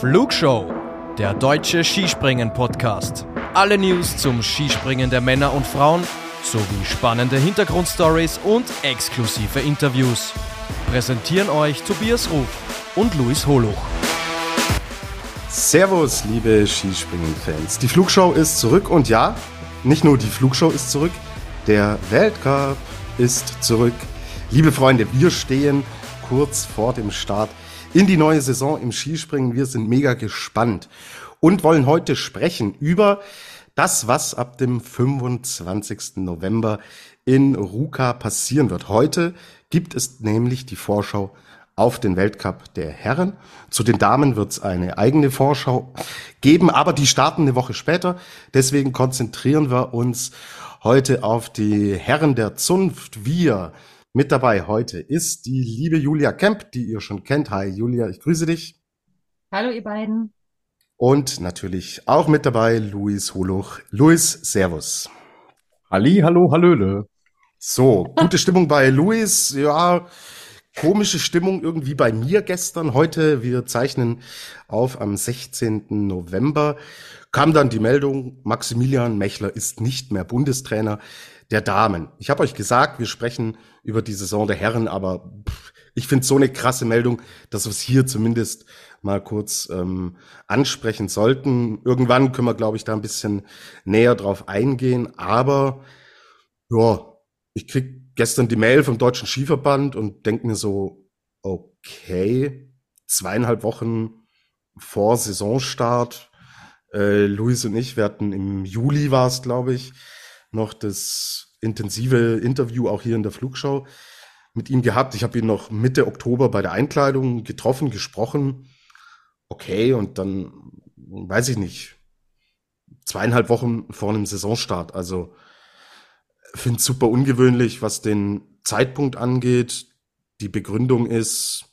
Flugshow, der deutsche Skispringen-Podcast. Alle News zum Skispringen der Männer und Frauen sowie spannende Hintergrundstories und exklusive Interviews. Präsentieren euch Tobias Ruf und Luis Holuch. Servus, liebe Skispringen-Fans. Die Flugshow ist zurück und ja, nicht nur die Flugshow ist zurück, der Weltcup ist zurück. Liebe Freunde, wir stehen kurz vor dem Start in die neue Saison im Skispringen. Wir sind mega gespannt und wollen heute sprechen über das, was ab dem 25. November in Ruka passieren wird. Heute gibt es nämlich die Vorschau auf den Weltcup der Herren. Zu den Damen wird es eine eigene Vorschau geben, aber die starten eine Woche später. Deswegen konzentrieren wir uns heute auf die Herren der Zunft. Wir mit dabei heute ist die liebe Julia Kemp, die ihr schon kennt. Hi Julia, ich grüße dich. Hallo ihr beiden. Und natürlich auch mit dabei Luis Holuch. Luis, Servus. Halli, hallo, hallöle. So, gute Stimmung bei Luis. Ja, komische Stimmung irgendwie bei mir gestern. Heute, wir zeichnen auf am 16. November, kam dann die Meldung, Maximilian Mechler ist nicht mehr Bundestrainer der Damen. Ich habe euch gesagt, wir sprechen über die Saison der Herren, aber ich finde so eine krasse Meldung, dass wir es hier zumindest mal kurz ähm, ansprechen sollten. Irgendwann können wir, glaube ich, da ein bisschen näher drauf eingehen. Aber ja, ich krieg gestern die Mail vom Deutschen Skiverband und denke mir so, okay, zweieinhalb Wochen vor Saisonstart. Äh, Luis und ich, wir hatten im Juli war es, glaube ich, noch das intensive Interview auch hier in der Flugschau mit ihm gehabt. Ich habe ihn noch Mitte Oktober bei der Einkleidung getroffen, gesprochen. Okay, und dann weiß ich nicht, zweieinhalb Wochen vor einem Saisonstart. Also finde super ungewöhnlich, was den Zeitpunkt angeht. Die Begründung ist,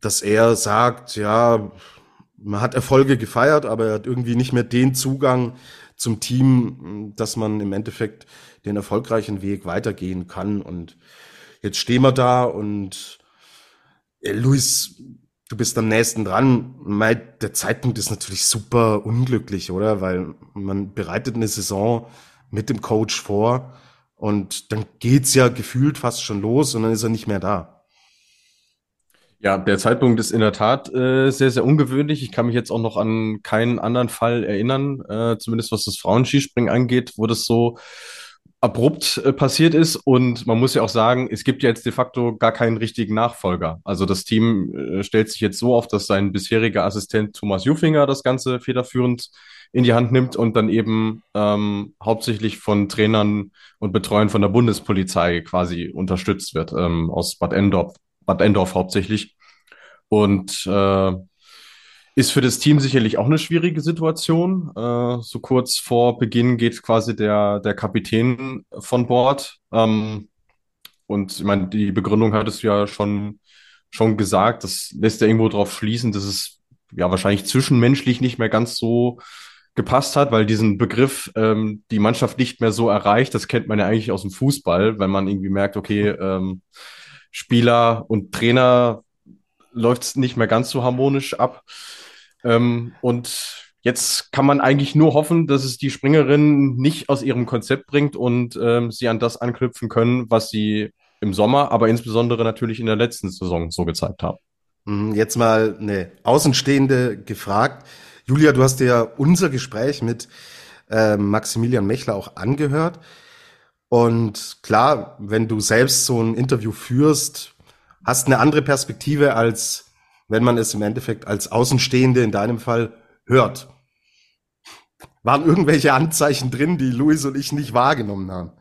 dass er sagt, ja, man hat Erfolge gefeiert, aber er hat irgendwie nicht mehr den Zugang zum Team, dass man im Endeffekt den erfolgreichen Weg weitergehen kann. Und jetzt stehen wir da und äh, Luis, du bist am nächsten dran. Der Zeitpunkt ist natürlich super unglücklich, oder? Weil man bereitet eine Saison mit dem Coach vor und dann geht's ja gefühlt fast schon los und dann ist er nicht mehr da. Ja, der Zeitpunkt ist in der Tat äh, sehr, sehr ungewöhnlich. Ich kann mich jetzt auch noch an keinen anderen Fall erinnern, äh, zumindest was das Frauenskispringen angeht, wo das so abrupt äh, passiert ist. Und man muss ja auch sagen, es gibt ja jetzt de facto gar keinen richtigen Nachfolger. Also das Team äh, stellt sich jetzt so auf, dass sein bisheriger Assistent Thomas Jufinger das Ganze federführend in die Hand nimmt und dann eben ähm, hauptsächlich von Trainern und Betreuern von der Bundespolizei quasi unterstützt wird, ähm, aus Bad Endorf, Bad Endorf hauptsächlich. Und äh, ist für das Team sicherlich auch eine schwierige Situation. Äh, so kurz vor Beginn geht quasi der, der Kapitän von Bord. Ähm, und ich meine, die Begründung hattest du ja schon, schon gesagt. Das lässt ja irgendwo darauf schließen, dass es ja wahrscheinlich zwischenmenschlich nicht mehr ganz so gepasst hat, weil diesen Begriff ähm, die Mannschaft nicht mehr so erreicht, das kennt man ja eigentlich aus dem Fußball, wenn man irgendwie merkt, okay, ähm, Spieler und Trainer läuft es nicht mehr ganz so harmonisch ab. Ähm, und jetzt kann man eigentlich nur hoffen, dass es die Springerinnen nicht aus ihrem Konzept bringt und ähm, sie an das anknüpfen können, was sie im Sommer, aber insbesondere natürlich in der letzten Saison so gezeigt haben. Mhm, jetzt mal eine Außenstehende gefragt. Julia, du hast dir ja unser Gespräch mit äh, Maximilian Mechler auch angehört. Und klar, wenn du selbst so ein Interview führst, hast eine andere Perspektive, als wenn man es im Endeffekt als Außenstehende in deinem Fall hört. Waren irgendwelche Anzeichen drin, die Luis und ich nicht wahrgenommen haben?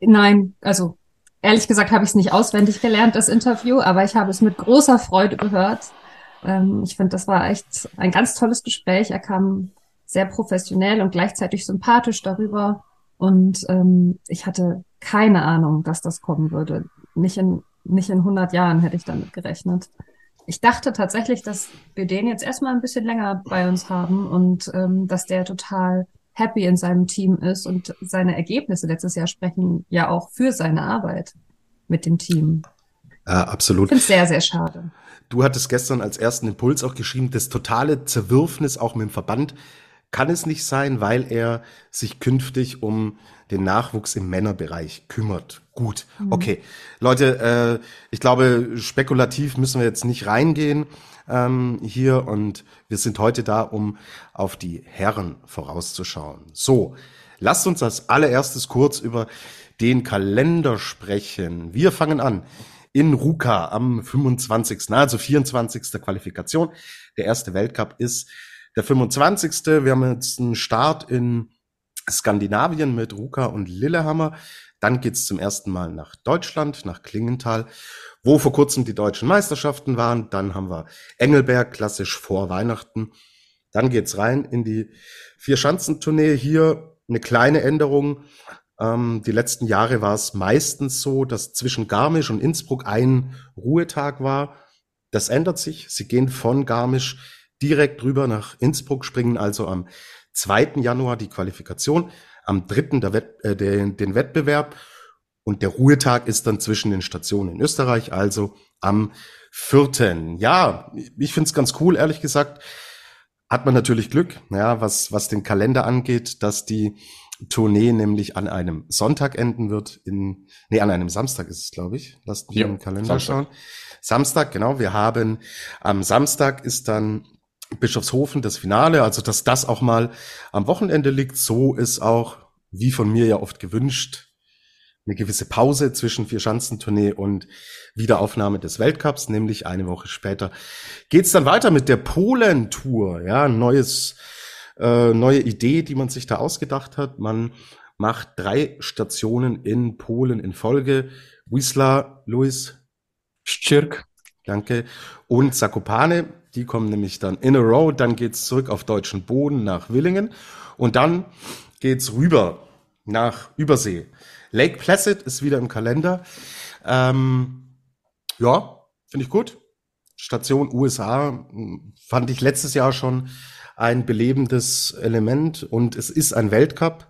Nein, also ehrlich gesagt habe ich es nicht auswendig gelernt, das Interview, aber ich habe es mit großer Freude gehört. Ähm, ich finde, das war echt ein ganz tolles Gespräch. Er kam sehr professionell und gleichzeitig sympathisch darüber. Und ähm, ich hatte keine Ahnung, dass das kommen würde. Nicht in, nicht in 100 Jahren hätte ich damit gerechnet. Ich dachte tatsächlich, dass wir den jetzt erstmal ein bisschen länger bei uns haben und ähm, dass der total happy in seinem Team ist und seine Ergebnisse letztes Jahr sprechen ja auch für seine Arbeit mit dem Team. Äh, absolut. Ich finde es sehr, sehr schade. Du hattest gestern als ersten Impuls auch geschrieben, das totale Zerwürfnis auch mit dem Verband kann es nicht sein, weil er sich künftig um den Nachwuchs im Männerbereich kümmert. Gut, Mhm. okay. Leute, äh, ich glaube, spekulativ müssen wir jetzt nicht reingehen ähm, hier und wir sind heute da, um auf die Herren vorauszuschauen. So, lasst uns als allererstes kurz über den Kalender sprechen. Wir fangen an in Ruka am 25., also 24. Qualifikation. Der erste Weltcup ist der 25. Wir haben jetzt einen Start in Skandinavien mit Ruka und Lillehammer. Dann geht's zum ersten Mal nach Deutschland, nach Klingenthal, wo vor kurzem die deutschen Meisterschaften waren. Dann haben wir Engelberg, klassisch vor Weihnachten. Dann geht's rein in die Vier-Schanzentournee. Hier eine kleine Änderung. Ähm, die letzten Jahre war es meistens so, dass zwischen Garmisch und Innsbruck ein Ruhetag war. Das ändert sich. Sie gehen von Garmisch direkt rüber nach Innsbruck, springen also am 2. Januar die Qualifikation, am 3. Der Wett, äh, den, den Wettbewerb und der Ruhetag ist dann zwischen den Stationen in Österreich, also am 4. Ja, ich finde es ganz cool, ehrlich gesagt. Hat man natürlich Glück, ja, was, was den Kalender angeht, dass die Tournee nämlich an einem Sonntag enden wird, in, nee, an einem Samstag ist es, glaube ich. Lasst mich Ja, im Kalender Samstag. schauen. Samstag, genau. Wir haben am Samstag ist dann Bischofshofen das Finale, also dass das auch mal am Wochenende liegt. So ist auch, wie von mir ja oft gewünscht, eine gewisse Pause zwischen Vier-Schanzentournee und Wiederaufnahme des Weltcups, nämlich eine Woche später geht's dann weiter mit der Polen-Tour. Ja, neues, äh, neue Idee, die man sich da ausgedacht hat. Man macht drei Stationen in Polen in Folge. Wisla, Luis, Schirk. Danke. Und Zakopane, die kommen nämlich dann in a row. Dann geht's zurück auf deutschen Boden nach Willingen. Und dann geht's rüber nach Übersee. Lake Placid ist wieder im Kalender. Ähm, ja, finde ich gut. Station USA mh, fand ich letztes Jahr schon ein belebendes Element und es ist ein Weltcup.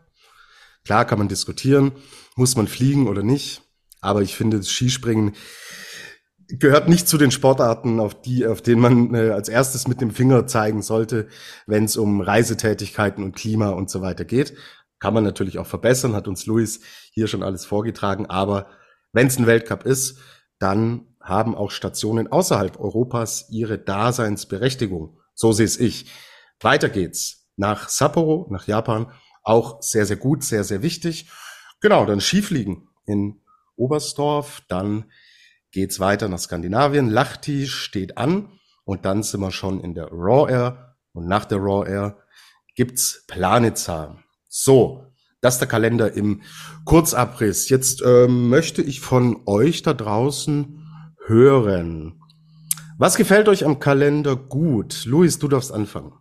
Klar kann man diskutieren, muss man fliegen oder nicht. Aber ich finde, das Skispringen gehört nicht zu den Sportarten, auf die, auf denen man äh, als erstes mit dem Finger zeigen sollte, wenn es um Reisetätigkeiten und Klima und so weiter geht. Kann man natürlich auch verbessern, hat uns Luis hier schon alles vorgetragen. Aber wenn es ein Weltcup ist, dann haben auch Stationen außerhalb Europas ihre Daseinsberechtigung. So sehe es ich. Weiter geht's nach Sapporo, nach Japan. Auch sehr, sehr gut, sehr, sehr wichtig. Genau, dann Skifliegen in Oberstdorf, dann geht's weiter nach Skandinavien. Lahti steht an und dann sind wir schon in der Raw Air und nach der Raw Air gibt's Planitza. So, das ist der Kalender im Kurzabriss. Jetzt ähm, möchte ich von euch da draußen hören. Was gefällt euch am Kalender gut? Luis, du darfst anfangen.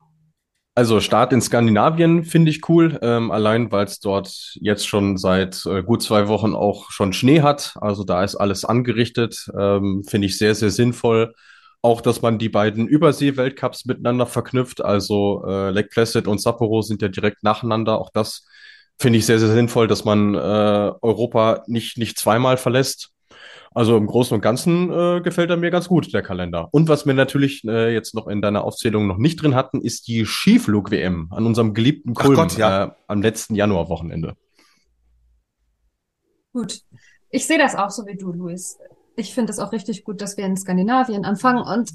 Also Start in Skandinavien finde ich cool, ähm, allein weil es dort jetzt schon seit äh, gut zwei Wochen auch schon Schnee hat. Also da ist alles angerichtet, ähm, finde ich sehr, sehr sinnvoll. Auch, dass man die beiden Übersee-Weltcups miteinander verknüpft. Also äh, Lake Placid und Sapporo sind ja direkt nacheinander. Auch das finde ich sehr, sehr sinnvoll, dass man äh, Europa nicht, nicht zweimal verlässt. Also im Großen und Ganzen äh, gefällt er mir ganz gut, der Kalender. Und was wir natürlich äh, jetzt noch in deiner Aufzählung noch nicht drin hatten, ist die Skiflug-WM an unserem geliebten Kulm Gott, ja. äh, am letzten Januarwochenende. Gut. Ich sehe das auch so wie du, Luis. Ich finde es auch richtig gut, dass wir in Skandinavien anfangen und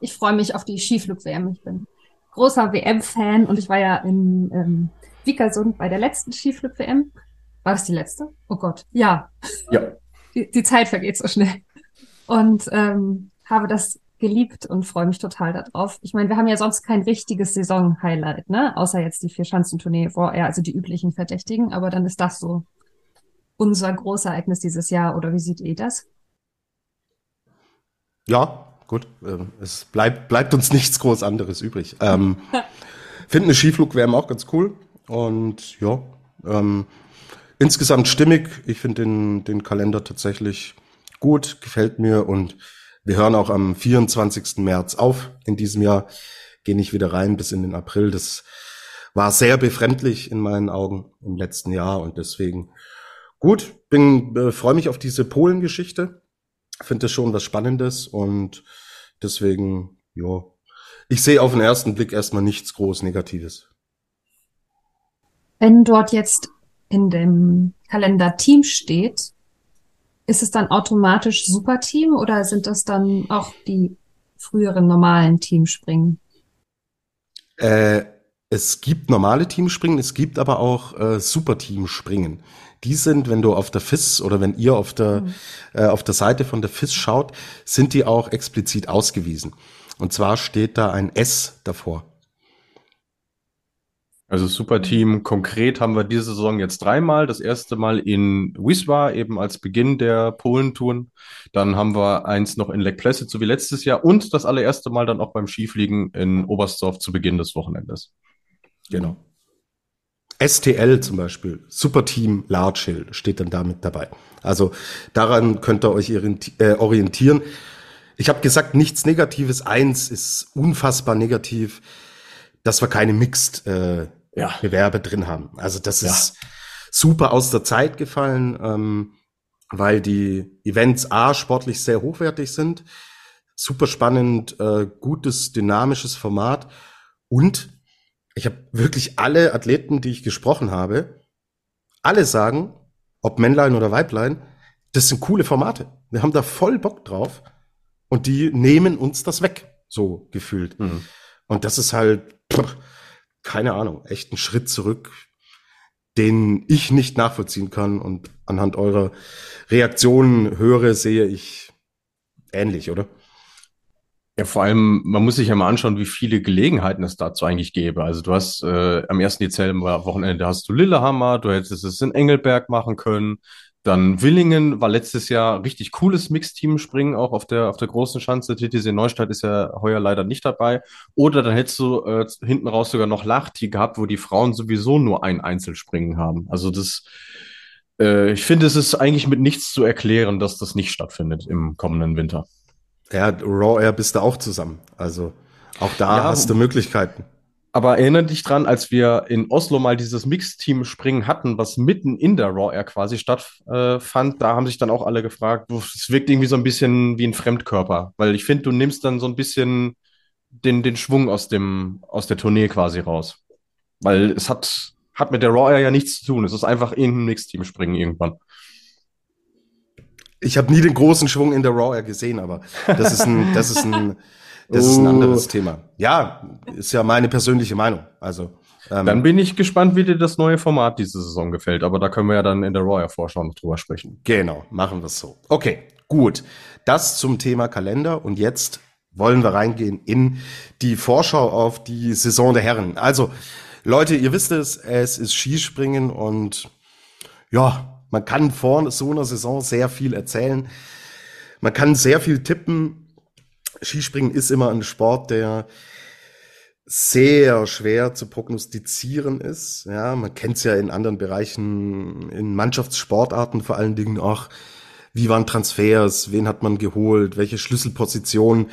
ich freue mich auf die Skiflug-WM. Ich bin großer WM-Fan und ich war ja in ähm, Vikersund bei der letzten Skiflug-WM. War das die letzte? Oh Gott. Ja, Ja, die, die Zeit vergeht so schnell. Und ähm, habe das geliebt und freue mich total darauf. Ich meine, wir haben ja sonst kein richtiges Saison-Highlight, ne? Außer jetzt die Vier-Schanzentournee, ja, also die üblichen Verdächtigen, aber dann ist das so unser Großereignis dieses Jahr, oder wie seht ihr das? Ja, gut. ähm, Es bleibt, bleibt uns nichts groß anderes übrig. Ähm, Finde eine Skiflug-WM auch ganz cool. Und ja, ähm, insgesamt stimmig. Ich finde den, den Kalender tatsächlich gut, gefällt mir. Und wir hören auch am 24. März auf in diesem Jahr. Gehe nicht wieder rein bis in den April. Das war sehr befremdlich in meinen Augen im letzten Jahr. Und deswegen gut, bin, äh, freue mich auf diese Polen-Geschichte. finde das schon was Spannendes und deswegen, ja, ich sehe auf den ersten Blick erstmal nichts groß Negatives. Wenn dort jetzt in dem Kalender Team steht, ist es dann automatisch Superteam oder sind das dann auch die früheren normalen Teamspringen? Äh, es gibt normale Teamspringen, es gibt aber auch äh, Superteamspringen. Die sind, wenn du auf der FIS oder wenn ihr auf der, mhm. äh, auf der Seite von der FIS schaut, sind die auch explizit ausgewiesen. Und zwar steht da ein S davor. Also super Team. Konkret haben wir diese Saison jetzt dreimal. Das erste Mal in Wisła, eben als Beginn der Polentouren. Dann haben wir eins noch in Lake Placid, so wie letztes Jahr. Und das allererste Mal dann auch beim Skifliegen in Oberstdorf zu Beginn des Wochenendes. Genau. STL zum Beispiel, Super Team Large Hill, steht dann damit dabei. Also daran könnt ihr euch äh, orientieren. Ich habe gesagt, nichts Negatives. Eins ist unfassbar negativ, dass wir keine Mixed äh, ja. Bewerbe drin haben. Also das ja. ist super aus der Zeit gefallen, ähm, weil die Events A sportlich sehr hochwertig sind, super spannend, äh, gutes, dynamisches Format und ich habe wirklich alle Athleten, die ich gesprochen habe, alle sagen, ob Männlein oder Weiblein, das sind coole Formate. Wir haben da voll Bock drauf und die nehmen uns das weg, so gefühlt. Mhm. Und das ist halt, pff, keine Ahnung, echt ein Schritt zurück, den ich nicht nachvollziehen kann und anhand eurer Reaktionen höre, sehe ich ähnlich, oder? Ja, vor allem, man muss sich ja mal anschauen, wie viele Gelegenheiten es dazu eigentlich gäbe. Also du hast äh, am 1. Dezember Wochenende hast du Lillehammer, du hättest es in Engelberg machen können, dann Willingen war letztes Jahr richtig cooles Mixteam-Springen, auch auf der, auf der großen Schanze. TTC Neustadt ist ja heuer leider nicht dabei. Oder dann hättest du äh, hinten raus sogar noch Lachti gehabt, wo die Frauen sowieso nur ein Einzelspringen haben. Also das, äh, ich finde, es ist eigentlich mit nichts zu erklären, dass das nicht stattfindet im kommenden Winter. Ja, Raw Air bist du auch zusammen. Also auch da ja, hast du Möglichkeiten. Aber erinnere dich dran, als wir in Oslo mal dieses Mixteam-Springen hatten, was mitten in der Raw Air quasi stattfand, äh, da haben sich dann auch alle gefragt, es wirkt irgendwie so ein bisschen wie ein Fremdkörper, weil ich finde, du nimmst dann so ein bisschen den, den Schwung aus dem, aus der Tournee quasi raus. Weil es hat, hat mit der Raw Air ja nichts zu tun. Es ist einfach irgendein Mixteam-Springen irgendwann. Ich habe nie den großen Schwung in der Raw Air gesehen, aber das ist ein, das ist ein, das ist ein anderes oh. Thema. Ja, ist ja meine persönliche Meinung. Also ähm, dann bin ich gespannt, wie dir das neue Format diese Saison gefällt. Aber da können wir ja dann in der Royal Vorschau noch drüber sprechen. Genau, machen wir es so. Okay, gut. Das zum Thema Kalender. Und jetzt wollen wir reingehen in die Vorschau auf die Saison der Herren. Also, Leute, ihr wisst es, es ist Skispringen und ja, man kann vor so einer Saison sehr viel erzählen. Man kann sehr viel tippen. Skispringen ist immer ein Sport, der sehr schwer zu prognostizieren ist. Ja, man kennt es ja in anderen Bereichen, in Mannschaftssportarten vor allen Dingen auch. Wie waren Transfers? Wen hat man geholt? Welche Schlüsselpositionen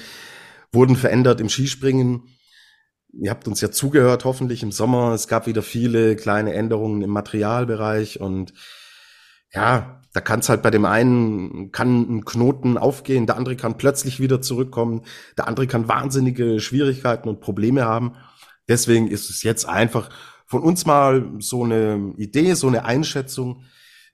wurden verändert im Skispringen? Ihr habt uns ja zugehört, hoffentlich im Sommer. Es gab wieder viele kleine Änderungen im Materialbereich und ja, da kann es halt bei dem einen, kann ein Knoten aufgehen, der andere kann plötzlich wieder zurückkommen, der andere kann wahnsinnige Schwierigkeiten und Probleme haben. Deswegen ist es jetzt einfach von uns mal so eine Idee, so eine Einschätzung,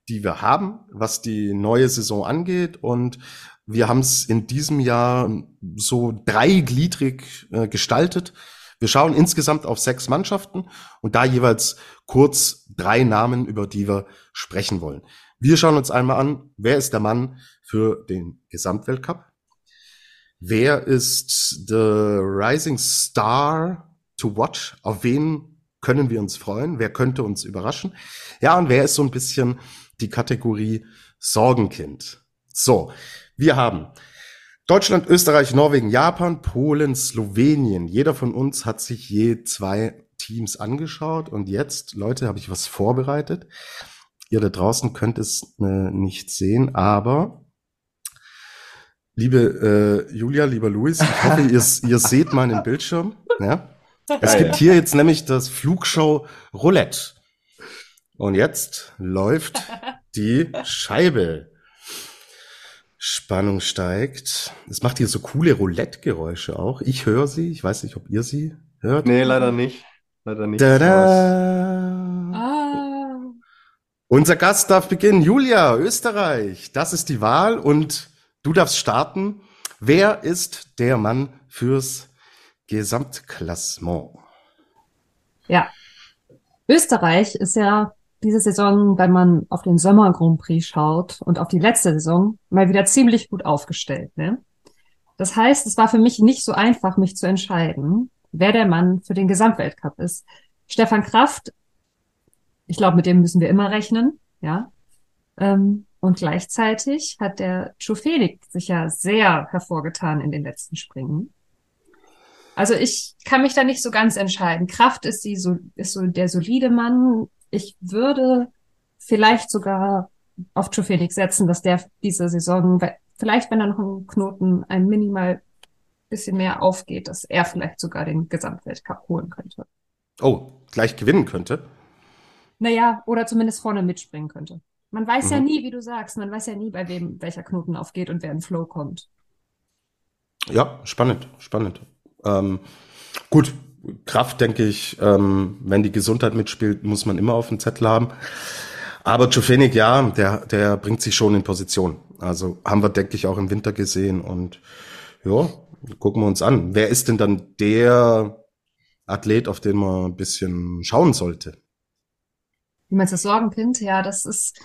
die wir haben, was die neue Saison angeht. Und wir haben es in diesem Jahr so dreigliedrig äh, gestaltet. Wir schauen insgesamt auf sechs Mannschaften und da jeweils kurz drei Namen, über die wir sprechen wollen. Wir schauen uns einmal an, wer ist der Mann für den Gesamtweltcup? Wer ist the rising star to watch? Auf wen können wir uns freuen? Wer könnte uns überraschen? Ja, und wer ist so ein bisschen die Kategorie Sorgenkind? So, wir haben Deutschland, Österreich, Norwegen, Japan, Polen, Slowenien. Jeder von uns hat sich je zwei Teams angeschaut. Und jetzt, Leute, habe ich was vorbereitet. Ihr da draußen könnt es äh, nicht sehen, aber liebe äh, Julia, lieber Luis, ich hoffe, ihr, ihr seht meinen Bildschirm. Ja? Es gibt hier jetzt nämlich das Flugshow Roulette. Und jetzt läuft die Scheibe. Spannung steigt. Es macht hier so coole Roulette-Geräusche auch. Ich höre sie. Ich weiß nicht, ob ihr sie hört. Nee, leider nicht. Leider nicht. Tada! Unser Gast darf beginnen. Julia, Österreich. Das ist die Wahl und du darfst starten. Wer ist der Mann fürs Gesamtklassement? ja. Österreich ist ja diese Saison, wenn man auf den Sommer Grand Prix schaut und auf die letzte Saison, mal wieder ziemlich gut aufgestellt. Ne? Das heißt, es war für mich nicht so einfach, mich zu entscheiden, wer der Mann für den Gesamtweltcup ist. Stefan Kraft, ich glaube, mit dem müssen wir immer rechnen, ja. Ähm, und gleichzeitig hat der Chufelik sich ja sehr hervorgetan in den letzten Springen. Also ich kann mich da nicht so ganz entscheiden. Kraft ist die so ist so der solide Mann. Ich würde vielleicht sogar auf Chufelik setzen, dass der diese Saison, vielleicht wenn er noch einen Knoten ein minimal bisschen mehr aufgeht, dass er vielleicht sogar den Gesamtweltcup holen könnte. Oh, gleich gewinnen könnte. Naja, oder zumindest vorne mitspringen könnte. Man weiß ja Mhm. nie, wie du sagst, man weiß ja nie, bei wem welcher Knoten aufgeht und wer in Flow kommt. Ja, spannend, spannend. Ähm, gut, Kraft, denke ich, ähm, wenn die Gesundheit mitspielt, muss man immer auf dem Zettel haben. Aber Jofenik, ja, der, der bringt sich schon in Position. Also haben wir, denke ich, auch im Winter gesehen. Und ja, gucken wir uns an. Wer ist denn dann der Athlet, auf den man ein bisschen schauen sollte? Wie du das Sorgenkind? Ja, das ist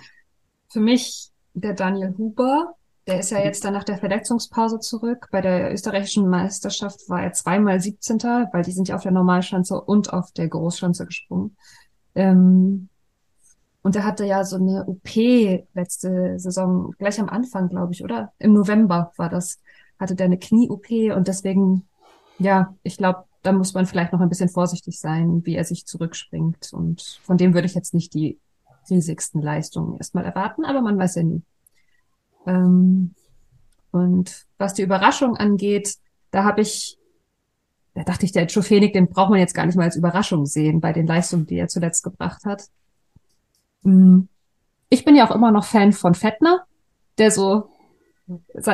für mich der Daniel Huber. Der ist ja jetzt dann nach der Verletzungspause zurück. Bei der österreichischen Meisterschaft war er zweimal 17. weil die sind ja auf der Normalschanze und auf der Großschanze gesprungen. Ähm, und er hatte ja so eine OP letzte Saison, gleich am Anfang, glaube ich, oder? Im November war das. Hatte der eine Knie-OP und deswegen, ja, ich glaube, da muss man vielleicht noch ein bisschen vorsichtig sein, wie er sich zurückspringt. Und von dem würde ich jetzt nicht die riesigsten Leistungen erstmal erwarten, aber man weiß ja nie. Ähm, und was die Überraschung angeht, da habe ich, da dachte ich, der Chofenik, den braucht man jetzt gar nicht mal als Überraschung sehen bei den Leistungen, die er zuletzt gebracht hat. Mm. Ich bin ja auch immer noch Fan von Fettner, der so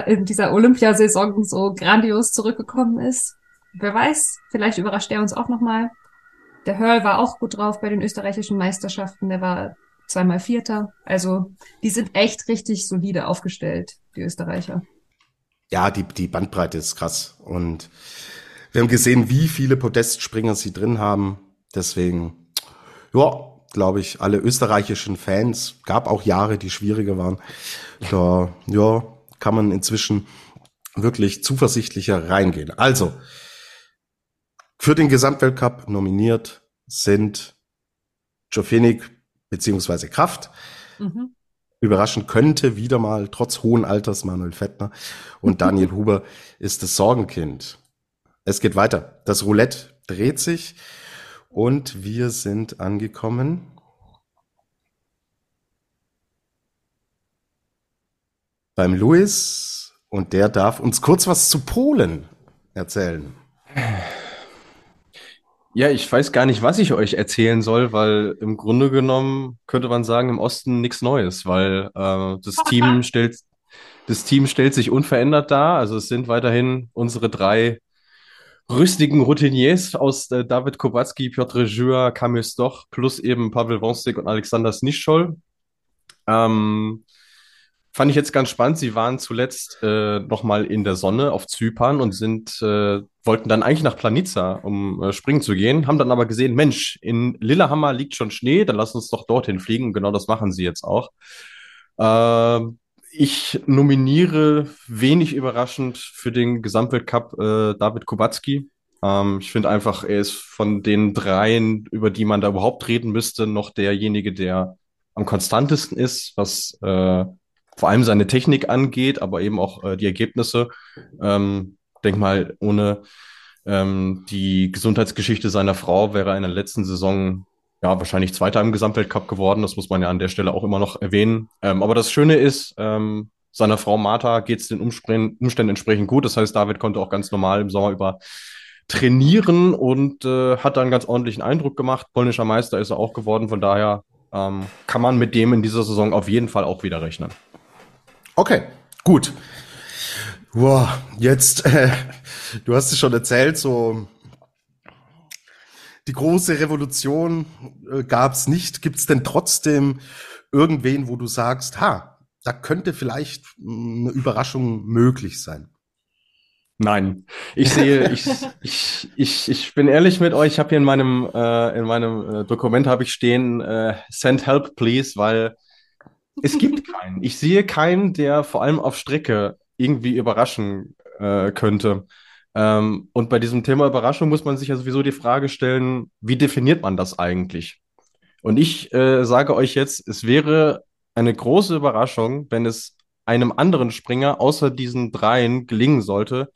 in dieser Olympiasaison so grandios zurückgekommen ist. Wer weiß, vielleicht überrascht er uns auch nochmal. Der Hörl war auch gut drauf bei den österreichischen Meisterschaften. Der war zweimal Vierter. Also die sind echt richtig solide aufgestellt, die Österreicher. Ja, die, die Bandbreite ist krass. Und wir haben gesehen, wie viele Podestspringer sie drin haben. Deswegen, ja, glaube ich, alle österreichischen Fans, gab auch Jahre, die schwieriger waren. Da, ja, kann man inzwischen wirklich zuversichtlicher reingehen. Also, für den Gesamtweltcup nominiert sind Jofenik beziehungsweise Kraft. Mhm. Überraschend könnte wieder mal trotz hohen Alters Manuel Fettner und Daniel Huber ist das Sorgenkind. Es geht weiter. Das Roulette dreht sich und wir sind angekommen. Beim Luis und der darf uns kurz was zu Polen erzählen. Ja, ich weiß gar nicht, was ich euch erzählen soll, weil im Grunde genommen könnte man sagen, im Osten nichts Neues, weil äh, das Team stellt, das Team stellt sich unverändert dar. Also es sind weiterhin unsere drei rüstigen Routiniers aus äh, David Kowalski, Piotr Jura, Kamil Stoch plus eben Pavel Wonstek und Alexander Snischol. Ähm, fand ich jetzt ganz spannend. Sie waren zuletzt äh, nochmal in der Sonne auf Zypern und sind, äh, wollten dann eigentlich nach Planica, um äh, springen zu gehen, haben dann aber gesehen, Mensch, in Lillehammer liegt schon Schnee, dann lass uns doch dorthin fliegen. Genau das machen sie jetzt auch. Äh, ich nominiere wenig überraschend für den Gesamtweltcup äh, David Kubacki. Ähm, ich finde einfach, er ist von den dreien, über die man da überhaupt reden müsste, noch derjenige, der am konstantesten ist, was äh, vor allem seine Technik angeht, aber eben auch äh, die Ergebnisse. Ähm, denk mal, ohne ähm, die Gesundheitsgeschichte seiner Frau wäre er in der letzten Saison ja wahrscheinlich Zweiter im Gesamtweltcup geworden. Das muss man ja an der Stelle auch immer noch erwähnen. Ähm, aber das Schöne ist, ähm, seiner Frau Martha geht es den Umständen, entsprechend gut. Das heißt, David konnte auch ganz normal im Sommer über trainieren und äh, hat da einen ganz ordentlichen Eindruck gemacht. Polnischer Meister ist er auch geworden. Von daher ähm, kann man mit dem in dieser Saison auf jeden Fall auch wieder rechnen. Okay, gut. Boah, jetzt, äh, du hast es schon erzählt, so die große Revolution äh, gab es nicht. Gibt es denn trotzdem irgendwen, wo du sagst, ha, da könnte vielleicht eine Überraschung möglich sein? Nein, ich sehe, ich, ich, ich, ich bin ehrlich mit euch. Ich habe hier in meinem, äh, in meinem äh, Dokument habe ich stehen, äh, send help please, weil es gibt keinen. Ich sehe keinen, der vor allem auf Strecke irgendwie überraschen äh, könnte. Ähm, und bei diesem Thema Überraschung muss man sich ja sowieso die Frage stellen, wie definiert man das eigentlich? Und ich äh, sage euch jetzt, es wäre eine große Überraschung, wenn es einem anderen Springer außer diesen dreien gelingen sollte,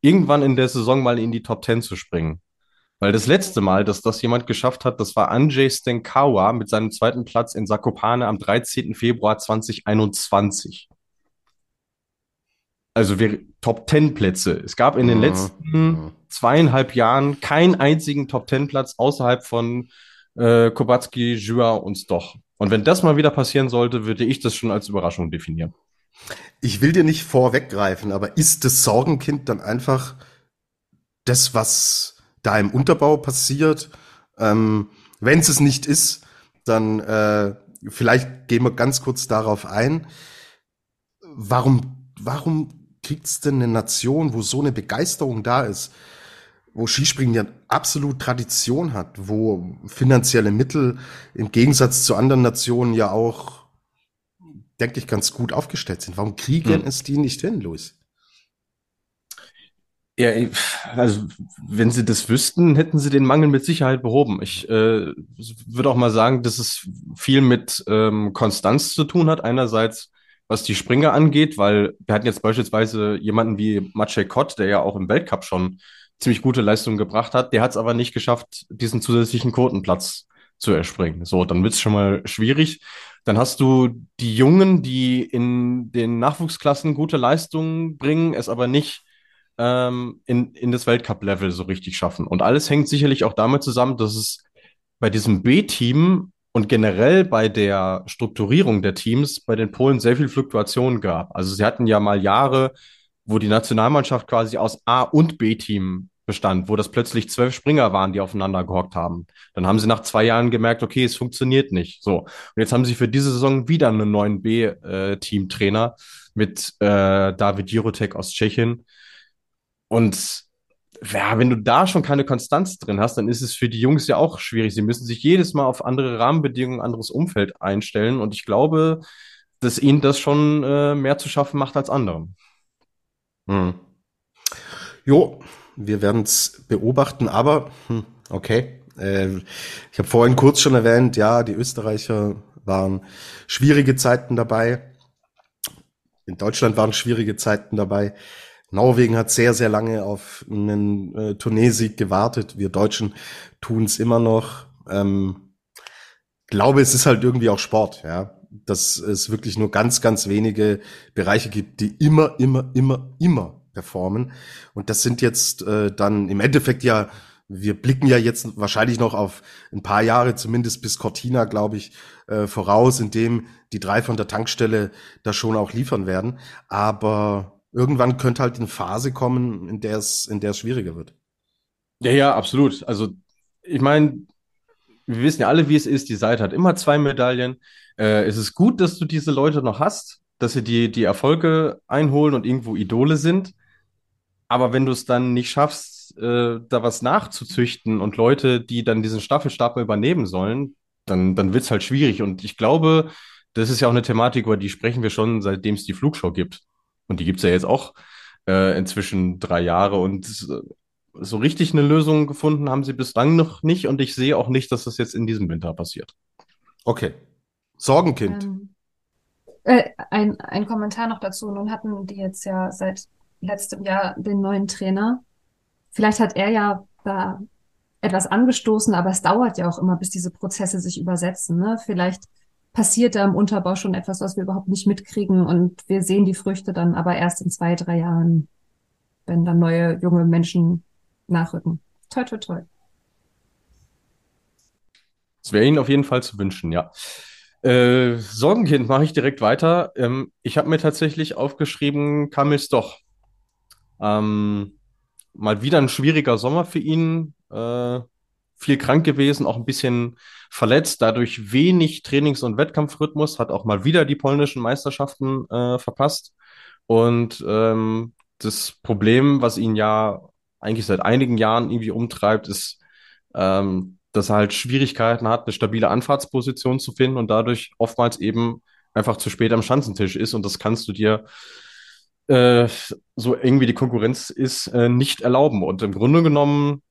irgendwann in der Saison mal in die Top Ten zu springen. Weil das letzte Mal, dass das jemand geschafft hat, das war Andrzej Stenkawa mit seinem zweiten Platz in Zakopane am 13. Februar 2021. Also wir Top Ten Plätze. Es gab in den mhm. letzten zweieinhalb Jahren keinen einzigen Top Ten Platz außerhalb von äh, Kobatski, Jua und Stoch. Und wenn das mal wieder passieren sollte, würde ich das schon als Überraschung definieren. Ich will dir nicht vorweggreifen, aber ist das Sorgenkind dann einfach das, was da im Unterbau passiert? Ähm, Wenn es es nicht ist, dann äh, vielleicht gehen wir ganz kurz darauf ein. Warum, warum kriegt es denn eine Nation, wo so eine Begeisterung da ist, wo Skispringen ja absolut Tradition hat, wo finanzielle Mittel im Gegensatz zu anderen Nationen ja auch denke ich, ganz gut aufgestellt sind. Warum kriegen hm. es die nicht hin, Luis? Ja, also wenn sie das wüssten, hätten sie den Mangel mit Sicherheit behoben. Ich äh, würde auch mal sagen, dass es viel mit ähm, Konstanz zu tun hat. Einerseits, was die Springer angeht, weil wir hatten jetzt beispielsweise jemanden wie Maciej Kott, der ja auch im Weltcup schon ziemlich gute Leistungen gebracht hat. Der hat es aber nicht geschafft, diesen zusätzlichen Quotenplatz zu erspringen. So, dann wird es schon mal schwierig. Dann hast du die Jungen, die in den Nachwuchsklassen gute Leistungen bringen, es aber nicht ähm, in, in das Weltcup-Level so richtig schaffen. Und alles hängt sicherlich auch damit zusammen, dass es bei diesem B-Team und generell bei der Strukturierung der Teams bei den Polen sehr viel Fluktuation gab. Also sie hatten ja mal Jahre, wo die Nationalmannschaft quasi aus A- und B-Team bestand, wo das plötzlich zwölf Springer waren, die aufeinander gehockt haben. Dann haben sie nach zwei Jahren gemerkt, okay, es funktioniert nicht. So. Und jetzt haben sie für diese Saison wieder einen neuen B-Team-Trainer mit äh, David Jirotek aus Tschechien. Und ja, wenn du da schon keine Konstanz drin hast, dann ist es für die Jungs ja auch schwierig. Sie müssen sich jedes Mal auf andere Rahmenbedingungen, anderes Umfeld einstellen. Und ich glaube, dass ihnen das schon äh, mehr zu schaffen macht als anderen. Hm. Jo, wir werden es beobachten, aber hm, okay. Äh, ich habe vorhin kurz schon erwähnt, ja, die Österreicher waren schwierige Zeiten dabei. In Deutschland waren schwierige Zeiten dabei. Norwegen hat sehr, sehr lange auf einen äh, Turniersieg gewartet. Wir Deutschen tun es immer noch. Ähm, glaube, es ist halt irgendwie auch Sport, ja. Dass es wirklich nur ganz, ganz wenige Bereiche gibt, die immer, immer, immer, immer performen. Und das sind jetzt äh, dann im Endeffekt ja, wir blicken ja jetzt wahrscheinlich noch auf ein paar Jahre, zumindest bis Cortina, glaube ich, äh, voraus, in dem die drei von der Tankstelle da schon auch liefern werden. Aber irgendwann könnte halt eine Phase kommen, in der es, in der es schwieriger wird. Ja, ja, absolut. Also ich meine, wir wissen ja alle, wie es ist. Die Seite hat immer zwei Medaillen. Äh, es ist gut, dass du diese Leute noch hast, dass sie die, die Erfolge einholen und irgendwo Idole sind. Aber wenn du es dann nicht schaffst, äh, da was nachzuzüchten und Leute, die dann diesen Staffelstab übernehmen sollen, dann, dann wird es halt schwierig. Und ich glaube, das ist ja auch eine Thematik, über die sprechen wir schon, seitdem es die Flugshow gibt. Und die gibt es ja jetzt auch äh, inzwischen drei Jahre. Und so richtig eine Lösung gefunden haben sie bislang noch nicht. Und ich sehe auch nicht, dass das jetzt in diesem Winter passiert. Okay. Sorgenkind. Ähm, äh, ein, ein Kommentar noch dazu. Nun hatten die jetzt ja seit letztem Jahr den neuen Trainer. Vielleicht hat er ja da etwas angestoßen, aber es dauert ja auch immer, bis diese Prozesse sich übersetzen. Ne? Vielleicht passiert da im Unterbau schon etwas, was wir überhaupt nicht mitkriegen und wir sehen die Früchte dann aber erst in zwei, drei Jahren, wenn dann neue junge Menschen nachrücken. Toi, toi, toi. Das wäre Ihnen auf jeden Fall zu wünschen, ja. Äh, Sorgenkind mache ich direkt weiter. Ähm, ich habe mir tatsächlich aufgeschrieben, Kamil Stoch Ähm, mal wieder ein schwieriger Sommer für ihn. Äh, viel krank gewesen, auch ein bisschen verletzt, dadurch wenig Trainings- und Wettkampfrhythmus, hat auch mal wieder die polnischen Meisterschaften äh, verpasst. Und ähm, das Problem, was ihn ja eigentlich seit einigen Jahren irgendwie umtreibt, ist, ähm, dass er halt Schwierigkeiten hat, eine stabile Anfahrtsposition zu finden und dadurch oftmals eben einfach zu spät am Schanzentisch ist. Und das kannst du dir äh, so irgendwie die Konkurrenz ist, äh, nicht erlauben. Und im Grunde genommen,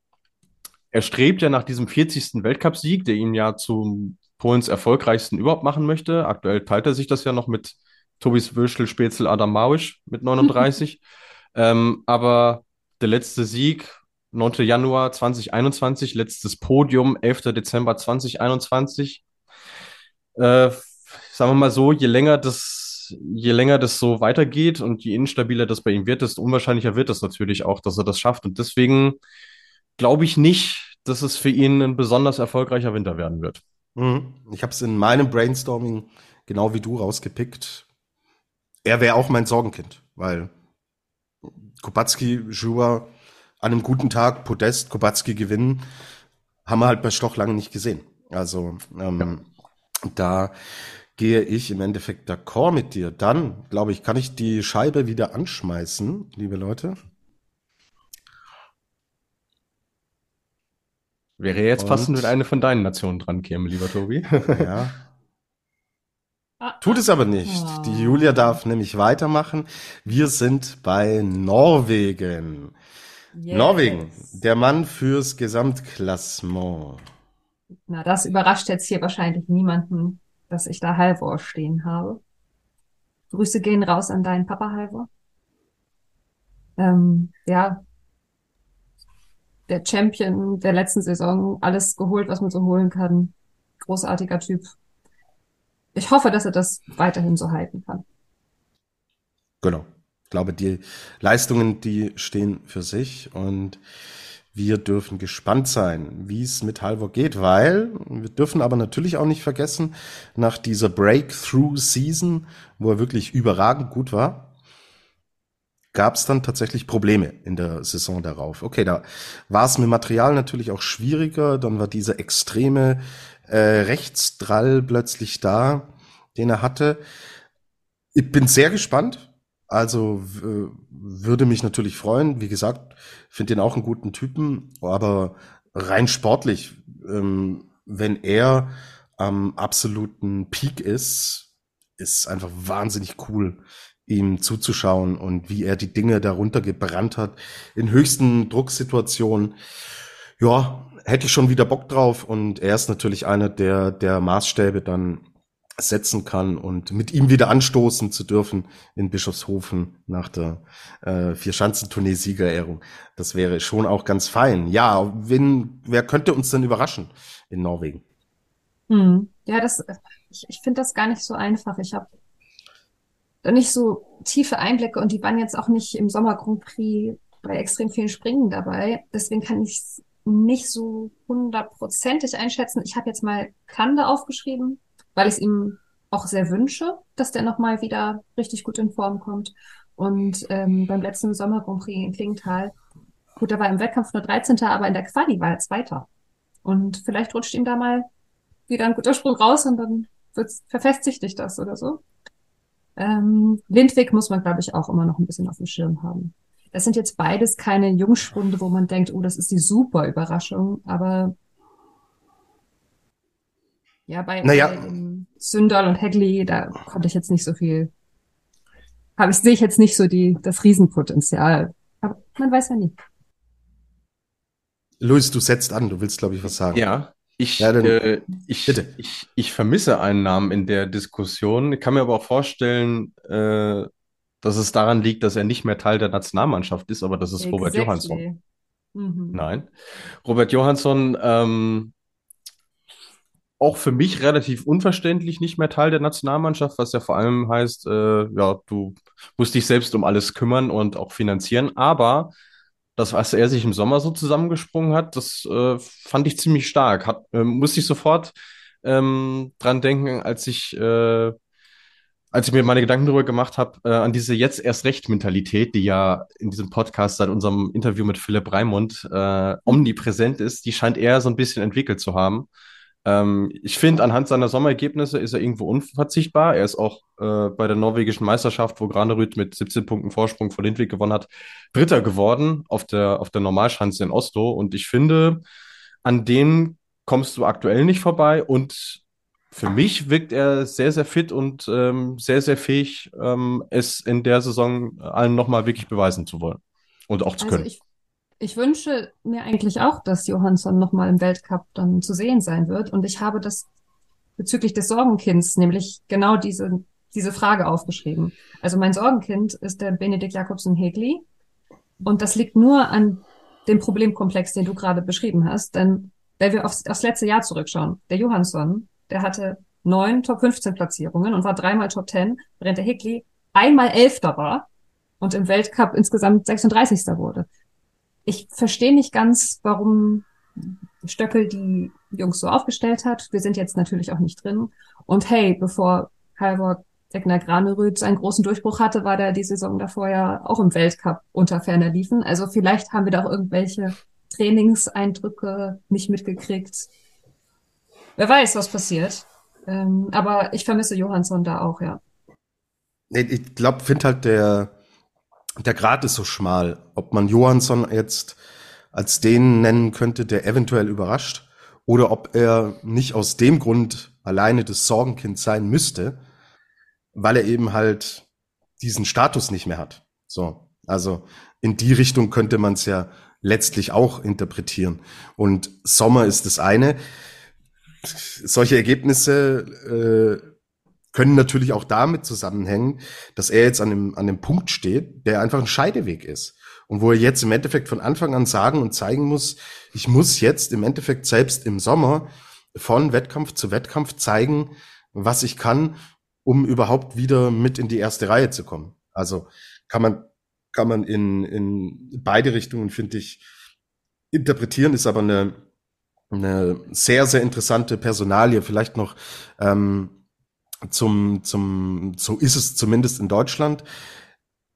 er strebt ja nach diesem 40. Weltcupsieg, der ihn ja zum Polens erfolgreichsten überhaupt machen möchte. Aktuell teilt er sich das ja noch mit Tobis Würschel, Spätzl, Adam Mawisch mit 39. ähm, aber der letzte Sieg, 9. Januar 2021, letztes Podium, 11. Dezember 2021. Äh, sagen wir mal so, je länger das, je länger das so weitergeht und je instabiler das bei ihm wird, desto unwahrscheinlicher wird es natürlich auch, dass er das schafft. Und deswegen glaube ich nicht, dass es für ihn ein besonders erfolgreicher Winter werden wird. Mhm. Ich habe es in meinem Brainstorming genau wie du rausgepickt. Er wäre auch mein Sorgenkind, weil Kubacki, Jura an einem guten Tag, Podest, Kubacki gewinnen, haben wir halt bei Stoch lange nicht gesehen. Also ähm, ja. da gehe ich im Endeffekt d'accord mit dir. Dann, glaube ich, kann ich die Scheibe wieder anschmeißen, liebe Leute. Wäre jetzt Und, passend, wenn eine von deinen Nationen dran käme, lieber Tobi. Ja. Tut es aber nicht. Die Julia darf nämlich weitermachen. Wir sind bei Norwegen. Yes. Norwegen, der Mann fürs Gesamtklassement. Na, das überrascht jetzt hier wahrscheinlich niemanden, dass ich da Halvor stehen habe. Grüße gehen raus an deinen Papa Halvor. Ähm, ja, der Champion der letzten Saison, alles geholt, was man so holen kann. Großartiger Typ. Ich hoffe, dass er das weiterhin so halten kann. Genau. Ich glaube, die Leistungen, die stehen für sich und wir dürfen gespannt sein, wie es mit Halvor geht, weil wir dürfen aber natürlich auch nicht vergessen, nach dieser Breakthrough-Season, wo er wirklich überragend gut war, gab es dann tatsächlich Probleme in der Saison darauf. Okay, da war es mit Material natürlich auch schwieriger, dann war dieser extreme äh, Rechtsdrall plötzlich da, den er hatte. Ich bin sehr gespannt, also würde mich natürlich freuen. Wie gesagt, finde den auch einen guten Typen, aber rein sportlich, ähm, wenn er am absoluten Peak ist, ist einfach wahnsinnig cool, ihm zuzuschauen und wie er die Dinge darunter gebrannt hat in höchsten Drucksituationen. Ja, hätte ich schon wieder Bock drauf und er ist natürlich einer der, der Maßstäbe dann setzen kann und mit ihm wieder anstoßen zu dürfen in Bischofshofen nach der äh, Vier-Schanzentournee-Siegerehrung. Das wäre schon auch ganz fein. Ja, wen, wer könnte uns denn überraschen in Norwegen? Hm. Ja, das, ich, ich finde das gar nicht so einfach. Ich habe nicht so tiefe Einblicke und die waren jetzt auch nicht im Sommer Grand Prix bei extrem vielen Springen dabei. Deswegen kann ich es nicht so hundertprozentig einschätzen. Ich habe jetzt mal Kande aufgeschrieben weil ich es ihm auch sehr wünsche, dass der nochmal wieder richtig gut in Form kommt. Und ähm, beim letzten Sommer Grand Prix in Klingenthal, gut, da war im Wettkampf nur 13. aber in der Quali war er Zweiter. Und vielleicht rutscht ihm da mal wieder ein guter Sprung raus und dann verfestigt sich das oder so. Ähm, Lindwig muss man, glaube ich, auch immer noch ein bisschen auf dem Schirm haben. Das sind jetzt beides keine Jungspunde, wo man denkt, oh, das ist die super Überraschung, aber ja, bei, naja. Sündal und Hegley, da konnte ich jetzt nicht so viel, habe ich, sehe ich jetzt nicht so die, das Riesenpotenzial. Aber man weiß ja nie. Luis, du setzt an, du willst, glaube ich, was sagen. Ja, ich, ja, dann, äh, ich, bitte. Ich, ich vermisse einen Namen in der Diskussion. Ich kann mir aber auch vorstellen, äh, dass es daran liegt, dass er nicht mehr Teil der Nationalmannschaft ist, aber das ist exactly. Robert Johansson. Mhm. Nein. Robert Johansson ähm, auch für mich relativ unverständlich nicht mehr Teil der Nationalmannschaft, was ja vor allem heißt, äh, ja, du musst dich selbst um alles kümmern und auch finanzieren. Aber das, was er sich im Sommer so zusammengesprungen hat, das äh, fand ich ziemlich stark. Hat, äh, musste ich sofort ähm, dran denken, als ich, äh, als ich mir meine Gedanken darüber gemacht habe, äh, an diese jetzt erst recht Mentalität, die ja in diesem Podcast seit unserem Interview mit Philipp Raimund äh, omnipräsent ist, die scheint er so ein bisschen entwickelt zu haben. Ähm, ich finde, anhand seiner Sommerergebnisse ist er irgendwo unverzichtbar. Er ist auch äh, bei der norwegischen Meisterschaft, wo Granerüth mit 17 Punkten Vorsprung vor Lindwig gewonnen hat, Dritter geworden auf der, auf der Normalschanze in Oslo. Und ich finde, an denen kommst du aktuell nicht vorbei und für mich wirkt er sehr, sehr fit und ähm, sehr, sehr fähig, ähm, es in der Saison allen nochmal wirklich beweisen zu wollen und auch zu Also können. ich, ich wünsche mir eigentlich auch, dass Johansson nochmal im Weltcup dann zu sehen sein wird. Und ich habe das bezüglich des Sorgenkinds nämlich genau diese, diese Frage aufgeschrieben. Also mein Sorgenkind ist der Benedikt Jakobsen Hegli. Und das liegt nur an dem Problemkomplex, den du gerade beschrieben hast. Denn wenn wir aufs, aufs letzte Jahr zurückschauen, der Johansson, der hatte neun Top 15 Platzierungen und war dreimal Top 10, während der Hegli einmal Elfter war und im Weltcup insgesamt 36. wurde. Ich verstehe nicht ganz, warum Stöckel die Jungs so aufgestellt hat. Wir sind jetzt natürlich auch nicht drin. Und hey, bevor Halvor Egner Granerüth seinen großen Durchbruch hatte, war der die Saison davor ja auch im Weltcup unter ferner liefen. Also vielleicht haben wir da auch irgendwelche Trainingseindrücke nicht mitgekriegt. Wer weiß, was passiert. Ähm, aber ich vermisse Johansson da auch, ja. Ich glaube, finde halt der, der Grad ist so schmal. Ob man Johansson jetzt als den nennen könnte, der eventuell überrascht, oder ob er nicht aus dem Grund alleine das Sorgenkind sein müsste, weil er eben halt diesen Status nicht mehr hat. So, also in die Richtung könnte man es ja letztlich auch interpretieren. Und Sommer ist das eine. Solche Ergebnisse äh, können natürlich auch damit zusammenhängen, dass er jetzt an dem, an dem Punkt steht, der einfach ein Scheideweg ist. Und wo er jetzt im Endeffekt von Anfang an sagen und zeigen muss, ich muss jetzt im Endeffekt selbst im Sommer von Wettkampf zu Wettkampf zeigen, was ich kann, um überhaupt wieder mit in die erste Reihe zu kommen. Also kann man, kann man in, in beide Richtungen, finde ich, interpretieren, ist aber eine, eine sehr, sehr interessante Personalie. Vielleicht noch ähm, zum, zum, so ist es zumindest in Deutschland.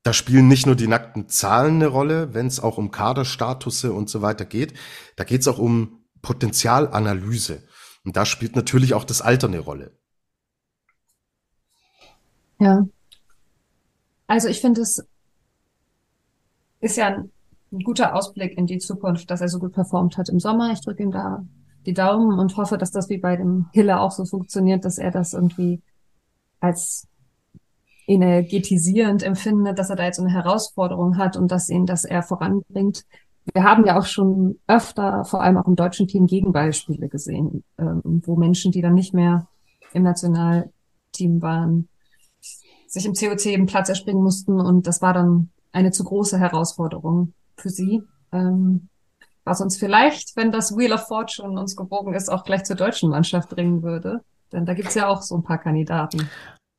Da spielen nicht nur die nackten Zahlen eine Rolle, wenn es auch um Kaderstatusse und so weiter geht. Da geht es auch um Potenzialanalyse. Und da spielt natürlich auch das Alter eine Rolle. Ja. Also ich finde, es ist ja ein, guter Ausblick in die Zukunft, dass er so gut performt hat im Sommer. Ich drücke ihm da die Daumen und hoffe, dass das wie bei dem Hiller auch so funktioniert, dass er das irgendwie als energetisierend empfindet, dass er da jetzt eine Herausforderung hat und dass ihn das eher voranbringt. Wir haben ja auch schon öfter, vor allem auch im deutschen Team, Gegenbeispiele gesehen, ähm, wo Menschen, die dann nicht mehr im Nationalteam waren, sich im COC eben Platz erspringen mussten und das war dann eine zu große Herausforderung für sie. Ähm, was uns vielleicht, wenn das Wheel of Fortune uns gebogen ist, auch gleich zur deutschen Mannschaft bringen würde. Denn da gibt's ja auch so ein paar Kandidaten.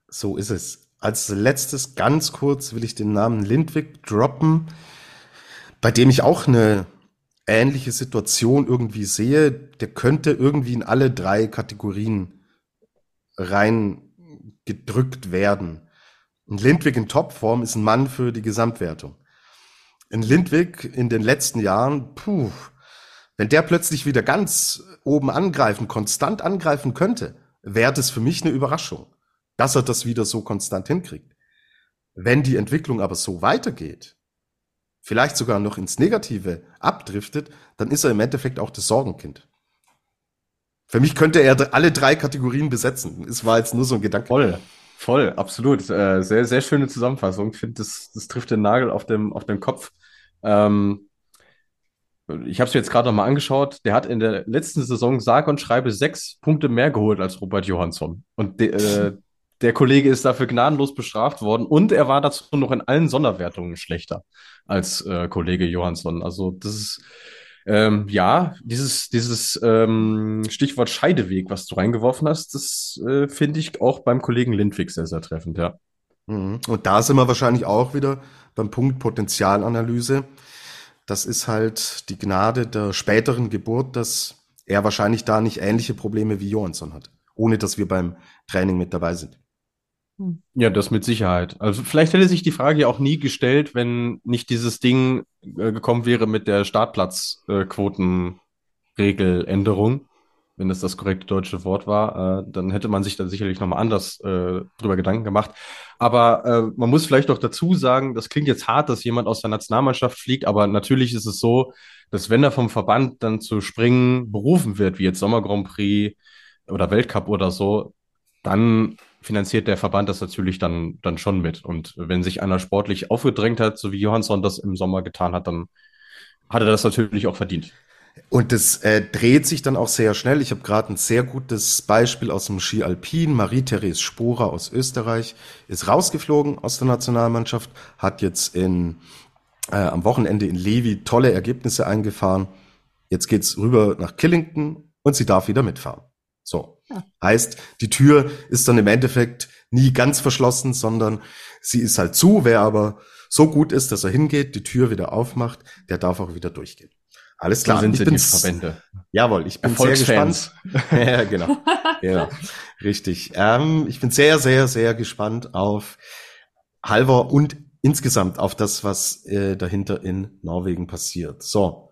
So ist es. Als letztes ganz kurz will ich den Namen Lindwig droppen, bei dem ich auch eine ähnliche Situation irgendwie sehe. Der könnte irgendwie in alle drei Kategorien reingedrückt werden. Ein Lindwig in Topform ist ein Mann für die Gesamtwertung. Ein Lindwig in den letzten Jahren, puh, wenn der plötzlich wieder ganz oben angreifen, konstant angreifen könnte, wäre das für mich eine Überraschung, dass er das wieder so konstant hinkriegt. Wenn die Entwicklung aber so weitergeht, vielleicht sogar noch ins Negative abdriftet, dann ist er im Endeffekt auch das Sorgenkind. Für mich könnte er alle drei Kategorien besetzen. Es war jetzt nur so ein Gedanke. Voll, voll, absolut. Äh, sehr, sehr schöne Zusammenfassung. Ich finde, das, das trifft den Nagel auf dem, auf den Kopf. Ähm, ich habe es mir jetzt gerade nochmal angeschaut. Der hat in der letzten Saison sage und schreibe sechs Punkte mehr geholt als Robert Johansson. Und de, äh, der Kollege ist dafür gnadenlos bestraft worden. Und er war dazu noch in allen Sonderwertungen schlechter als äh, Kollege Johansson. Also das ist ähm, ja dieses dieses ähm, Stichwort Scheideweg, was du reingeworfen hast, das äh, finde ich auch beim Kollegen Lindwig sehr sehr treffend. Ja. Mhm. Und da sind wir wahrscheinlich auch wieder beim Punkt Potenzialanalyse. Das ist halt die Gnade der späteren Geburt, dass er wahrscheinlich da nicht ähnliche Probleme wie Johansson hat, ohne dass wir beim Training mit dabei sind. Hm. Ja, das mit Sicherheit. Also vielleicht hätte sich die Frage ja auch nie gestellt, wenn nicht dieses Ding äh, gekommen wäre mit der Startplatzquotenregeländerung. Äh, wenn das das korrekte deutsche Wort war, äh, dann hätte man sich da sicherlich nochmal anders äh, drüber Gedanken gemacht. Aber äh, man muss vielleicht auch dazu sagen, das klingt jetzt hart, dass jemand aus der Nationalmannschaft fliegt, aber natürlich ist es so, dass wenn er vom Verband dann zu springen berufen wird, wie jetzt Sommer Grand Prix oder Weltcup oder so, dann finanziert der Verband das natürlich dann, dann schon mit. Und wenn sich einer sportlich aufgedrängt hat, so wie Johansson das im Sommer getan hat, dann hat er das natürlich auch verdient. Und das äh, dreht sich dann auch sehr schnell. Ich habe gerade ein sehr gutes Beispiel aus dem Ski Alpin. Marie-Therese Sporer aus Österreich ist rausgeflogen aus der Nationalmannschaft, hat jetzt in, äh, am Wochenende in Levi tolle Ergebnisse eingefahren. Jetzt geht's rüber nach Killington und sie darf wieder mitfahren. So. Ja. Heißt, die Tür ist dann im Endeffekt nie ganz verschlossen, sondern sie ist halt zu. Wer aber so gut ist, dass er hingeht, die Tür wieder aufmacht, der darf auch wieder durchgehen. Alles klar. So sind ich bin Verbände. Jawohl, ich bin sehr gespannt. ja, genau. ja, richtig. Ähm, ich bin sehr, sehr, sehr gespannt auf Halvor und insgesamt auf das, was äh, dahinter in Norwegen passiert. So,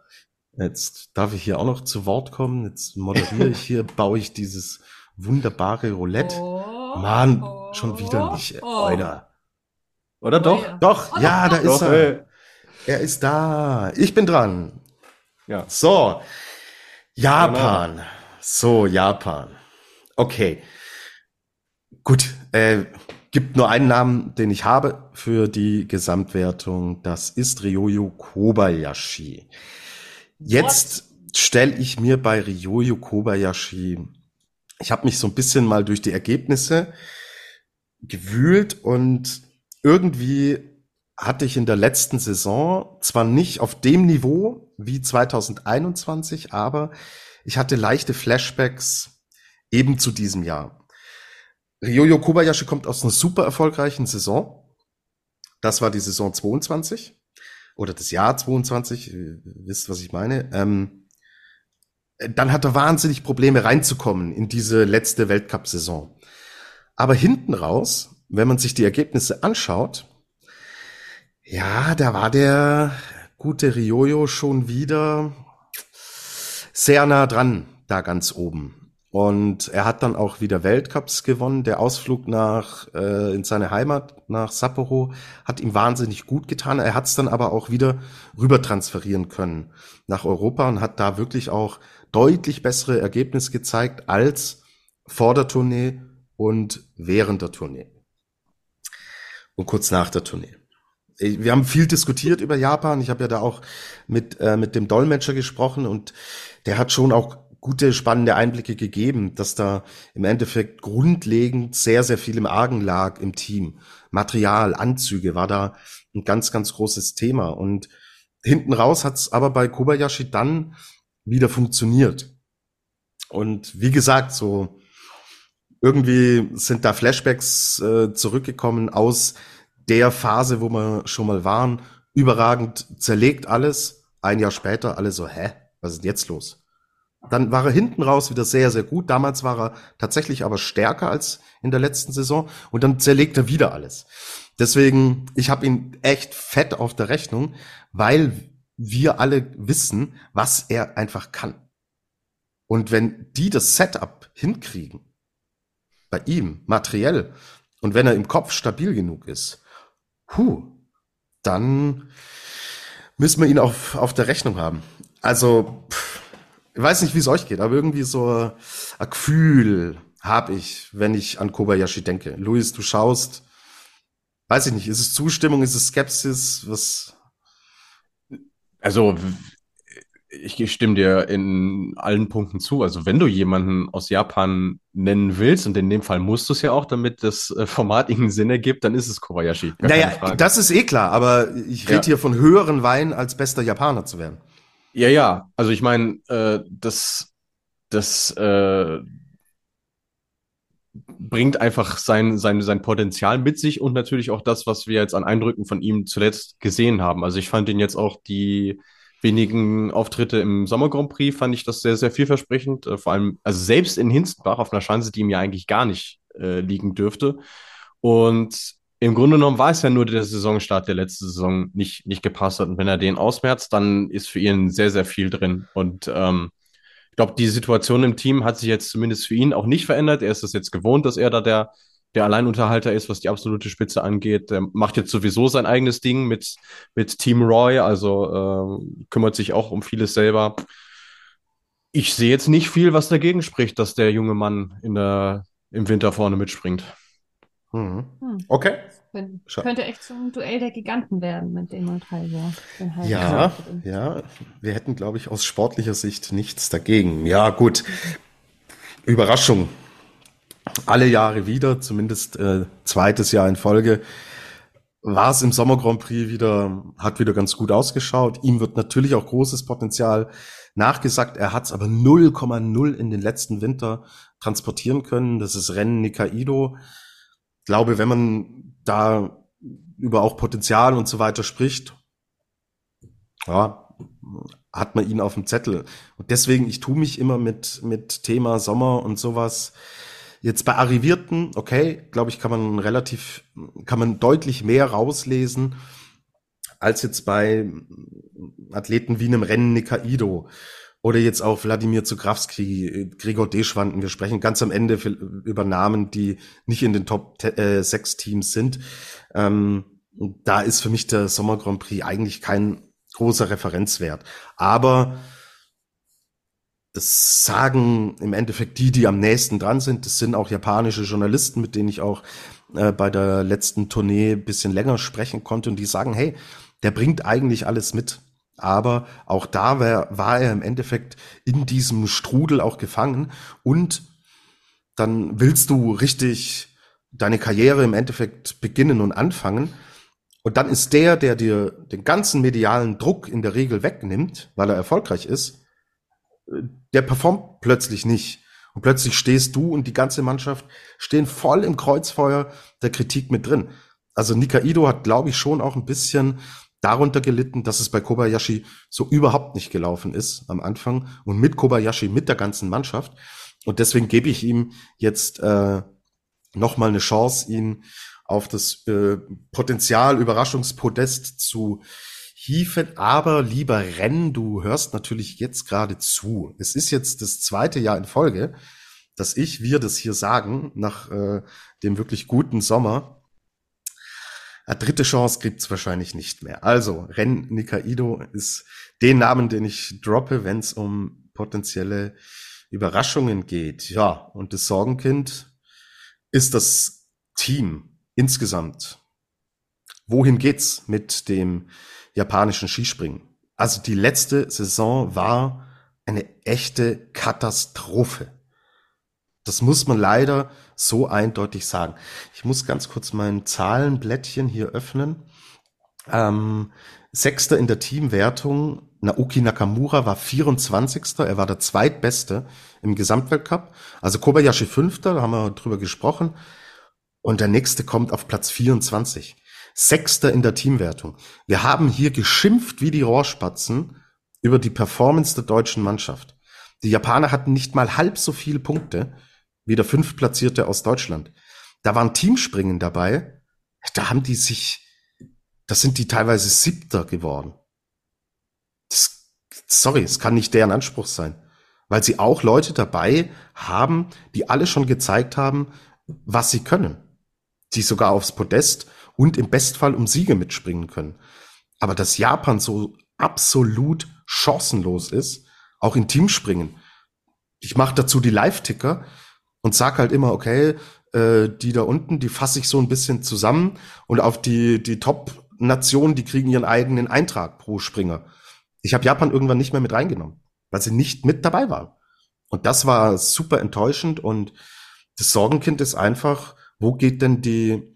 jetzt darf ich hier auch noch zu Wort kommen. Jetzt moderiere ich hier, baue ich dieses wunderbare Roulette. Oh, Mann, oh, schon wieder nicht, oh. Alter. Oder doch? Oh, doch, oh, ja, da doch, ist er. Ey. Er ist da. Ich bin dran. Ja. So, Japan. Genau. So, Japan. Okay. Gut, äh, gibt nur einen Namen, den ich habe für die Gesamtwertung. Das ist Ryoyo Kobayashi. Jetzt stelle ich mir bei Ryoyo Kobayashi, ich habe mich so ein bisschen mal durch die Ergebnisse gewühlt und irgendwie hatte ich in der letzten Saison zwar nicht auf dem Niveau wie 2021, aber ich hatte leichte Flashbacks eben zu diesem Jahr. Ryoyo Kobayashi kommt aus einer super erfolgreichen Saison. Das war die Saison 22 oder das Jahr 22, ihr wisst, was ich meine. Ähm, dann hat er wahnsinnig Probleme reinzukommen in diese letzte Weltcup-Saison. Aber hinten raus, wenn man sich die Ergebnisse anschaut, ja, da war der gute Riojo schon wieder sehr nah dran, da ganz oben. Und er hat dann auch wieder Weltcups gewonnen. Der Ausflug nach äh, in seine Heimat nach Sapporo hat ihm wahnsinnig gut getan. Er hat es dann aber auch wieder rüber transferieren können nach Europa und hat da wirklich auch deutlich bessere Ergebnisse gezeigt als vor der Tournee und während der Tournee und kurz nach der Tournee wir haben viel diskutiert über Japan. Ich habe ja da auch mit, äh, mit dem Dolmetscher gesprochen und der hat schon auch gute, spannende Einblicke gegeben, dass da im Endeffekt grundlegend sehr, sehr viel im Argen lag im Team. Material, Anzüge war da ein ganz, ganz großes Thema. Und hinten raus hat es aber bei Kobayashi dann wieder funktioniert. Und wie gesagt, so irgendwie sind da Flashbacks äh, zurückgekommen aus der Phase, wo wir schon mal waren, überragend zerlegt alles. Ein Jahr später alle so, hä, was ist jetzt los? Dann war er hinten raus wieder sehr, sehr gut. Damals war er tatsächlich aber stärker als in der letzten Saison und dann zerlegt er wieder alles. Deswegen, ich habe ihn echt fett auf der Rechnung, weil wir alle wissen, was er einfach kann. Und wenn die das Setup hinkriegen, bei ihm, materiell, und wenn er im Kopf stabil genug ist, Huh, dann müssen wir ihn auf, auf der Rechnung haben. Also, pff, ich weiß nicht, wie es euch geht, aber irgendwie so ein Gefühl habe ich, wenn ich an Kobayashi denke. Luis, du schaust, weiß ich nicht, ist es Zustimmung, ist es Skepsis, was? Also, ich stimme dir in allen Punkten zu. Also wenn du jemanden aus Japan nennen willst, und in dem Fall musst du es ja auch, damit das äh, Format irgendeinen Sinn ergibt, dann ist es Kobayashi. Naja, das ist eh klar, aber ich rede ja. hier von höheren Weinen als bester Japaner zu werden. Ja, ja. Also ich meine, äh, das, das äh, bringt einfach sein, sein, sein Potenzial mit sich und natürlich auch das, was wir jetzt an Eindrücken von ihm zuletzt gesehen haben. Also ich fand ihn jetzt auch die wenigen Auftritte im Sommer Grand Prix fand ich das sehr, sehr vielversprechend. Äh, vor allem, also selbst in Hinstenbach auf einer Schanze, die ihm ja eigentlich gar nicht äh, liegen dürfte. Und im Grunde genommen war es ja nur der Saisonstart der letzten Saison nicht, nicht gepasst hat. Und wenn er den ausmerzt, dann ist für ihn sehr, sehr viel drin. Und ähm, ich glaube, die Situation im Team hat sich jetzt zumindest für ihn auch nicht verändert. Er ist es jetzt gewohnt, dass er da der, der Alleinunterhalter ist, was die absolute Spitze angeht. Der macht jetzt sowieso sein eigenes Ding mit, mit Team Roy, also äh, kümmert sich auch um vieles selber. Ich sehe jetzt nicht viel, was dagegen spricht, dass der junge Mann in der, im Winter vorne mitspringt. Mhm. Okay. Könnte, könnte echt so ein Duell der Giganten werden mit dem und Heiser. Ja, ja, wir hätten, glaube ich, aus sportlicher Sicht nichts dagegen. Ja, gut. Überraschung. Alle Jahre wieder, zumindest äh, zweites Jahr in Folge, war es im Sommer Grand Prix wieder, hat wieder ganz gut ausgeschaut. Ihm wird natürlich auch großes Potenzial nachgesagt. Er hat es aber 0,0 in den letzten Winter transportieren können. Das ist Rennen Nikaido glaube, wenn man da über auch Potenzial und so weiter spricht, ja, hat man ihn auf dem Zettel. Und deswegen, ich tue mich immer mit, mit Thema Sommer und sowas. Jetzt bei Arrivierten, okay, glaube ich, kann man relativ, kann man deutlich mehr rauslesen als jetzt bei Athleten wie einem Rennen Nikaido oder jetzt auch Wladimir Zugrawski, Gregor Deschwanden. Wir sprechen ganz am Ende über Namen, die nicht in den Top äh, 6 Teams sind. Ähm, da ist für mich der Sommer Grand Prix eigentlich kein großer Referenzwert. Aber das sagen im Endeffekt die, die am nächsten dran sind. Das sind auch japanische Journalisten, mit denen ich auch äh, bei der letzten Tournee bisschen länger sprechen konnte. Und die sagen, hey, der bringt eigentlich alles mit. Aber auch da war, war er im Endeffekt in diesem Strudel auch gefangen und dann willst du richtig deine Karriere im Endeffekt beginnen und anfangen. Und dann ist der, der dir den ganzen medialen Druck in der Regel wegnimmt, weil er erfolgreich ist, der performt plötzlich nicht. Und plötzlich stehst du und die ganze Mannschaft stehen voll im Kreuzfeuer der Kritik mit drin. Also Nikaido hat, glaube ich, schon auch ein bisschen darunter gelitten, dass es bei Kobayashi so überhaupt nicht gelaufen ist am Anfang und mit Kobayashi, mit der ganzen Mannschaft. Und deswegen gebe ich ihm jetzt äh, nochmal eine Chance, ihn auf das äh, Potenzial Überraschungspodest zu hieven. Aber lieber Renn, du hörst natürlich jetzt gerade zu. Es ist jetzt das zweite Jahr in Folge, dass ich, wir das hier sagen, nach äh, dem wirklich guten Sommer, eine dritte Chance gibt's wahrscheinlich nicht mehr. Also, Ren Nikaido ist den Namen, den ich droppe, wenn es um potenzielle Überraschungen geht. Ja, und das Sorgenkind ist das Team insgesamt. Wohin geht's mit dem japanischen Skispringen? Also die letzte Saison war eine echte Katastrophe. Das muss man leider so eindeutig sagen. Ich muss ganz kurz mein Zahlenblättchen hier öffnen. Ähm, Sechster in der Teamwertung. Naoki Nakamura war 24. Er war der zweitbeste im Gesamtweltcup. Also Kobayashi Fünfter, da haben wir drüber gesprochen. Und der nächste kommt auf Platz 24. Sechster in der Teamwertung. Wir haben hier geschimpft wie die Rohrspatzen über die Performance der deutschen Mannschaft. Die Japaner hatten nicht mal halb so viele Punkte wie der Fünftplatzierte aus Deutschland. Da waren Teamspringen dabei. Da haben die sich, das sind die teilweise Siebter geworden. Das, sorry, es kann nicht deren Anspruch sein. Weil sie auch Leute dabei haben, die alle schon gezeigt haben, was sie können. Die sogar aufs Podest und im Bestfall um Siege mitspringen können. Aber dass Japan so absolut chancenlos ist, auch in Teamspringen. Ich mache dazu die Live-Ticker und sag halt immer, okay, äh, die da unten, die fasse ich so ein bisschen zusammen und auf die, die Top-Nationen, die kriegen ihren eigenen Eintrag pro Springer. Ich habe Japan irgendwann nicht mehr mit reingenommen, weil sie nicht mit dabei waren. Und das war super enttäuschend und das Sorgenkind ist einfach, wo geht denn die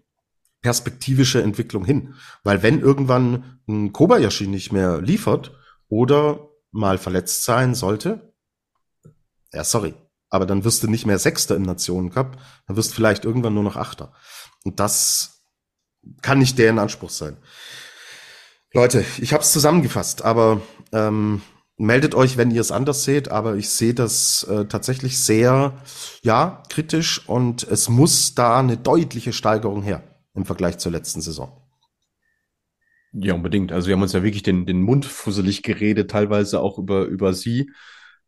perspektivische Entwicklung hin? Weil wenn irgendwann ein Kobayashi nicht mehr liefert oder mal verletzt sein sollte, ja, sorry, aber dann wirst du nicht mehr Sechster im Nationencup, dann wirst du vielleicht irgendwann nur noch Achter. Und das kann nicht deren Anspruch sein. Leute, ich habe es zusammengefasst, aber ähm, Meldet euch, wenn ihr es anders seht, aber ich sehe das äh, tatsächlich sehr, ja, kritisch und es muss da eine deutliche Steigerung her im Vergleich zur letzten Saison. Ja, unbedingt. Also wir haben uns ja wirklich den, den Mund fusselig geredet, teilweise auch über, über sie.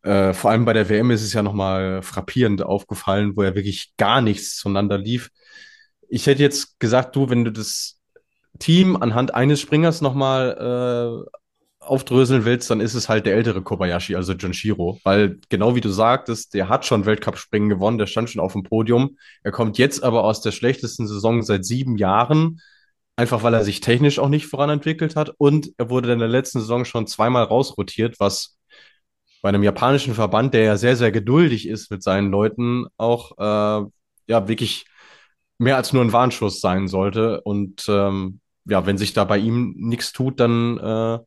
Äh, vor allem bei der WM ist es ja nochmal frappierend aufgefallen, wo ja wirklich gar nichts zueinander lief. Ich hätte jetzt gesagt, du, wenn du das Team anhand eines Springers nochmal äh, aufdröseln willst, dann ist es halt der ältere Kobayashi, also Junshiro. Weil genau wie du sagtest, der hat schon Weltcup-Springen gewonnen, der stand schon auf dem Podium. Er kommt jetzt aber aus der schlechtesten Saison seit sieben Jahren, einfach weil er sich technisch auch nicht voranentwickelt hat. Und er wurde in der letzten Saison schon zweimal rausrotiert, was bei einem japanischen Verband, der ja sehr, sehr geduldig ist mit seinen Leuten, auch äh, ja wirklich mehr als nur ein Warnschuss sein sollte. Und ähm, ja, wenn sich da bei ihm nichts tut, dann äh,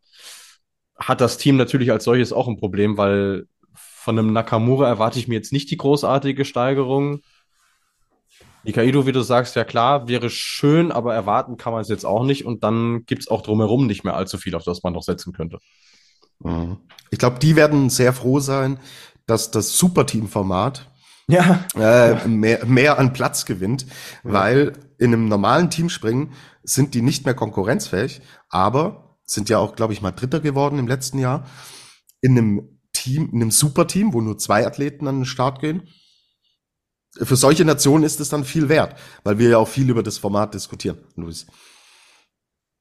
hat das Team natürlich als solches auch ein Problem, weil von einem Nakamura erwarte ich mir jetzt nicht die großartige Steigerung. Nikaido, wie du sagst, ja klar, wäre schön, aber erwarten kann man es jetzt auch nicht. Und dann gibt es auch drumherum nicht mehr allzu viel, auf das man noch setzen könnte. Mhm. Ich glaube, die werden sehr froh sein, dass das Superteam-Format ja. Äh, mehr, mehr an Platz gewinnt, ja. weil in einem normalen Teamspringen sind die nicht mehr konkurrenzfähig, aber sind ja auch, glaube ich, mal Dritter geworden im letzten Jahr, in einem Team, in einem Superteam, wo nur zwei Athleten an den Start gehen. Für solche Nationen ist es dann viel wert, weil wir ja auch viel über das Format diskutieren, Luis.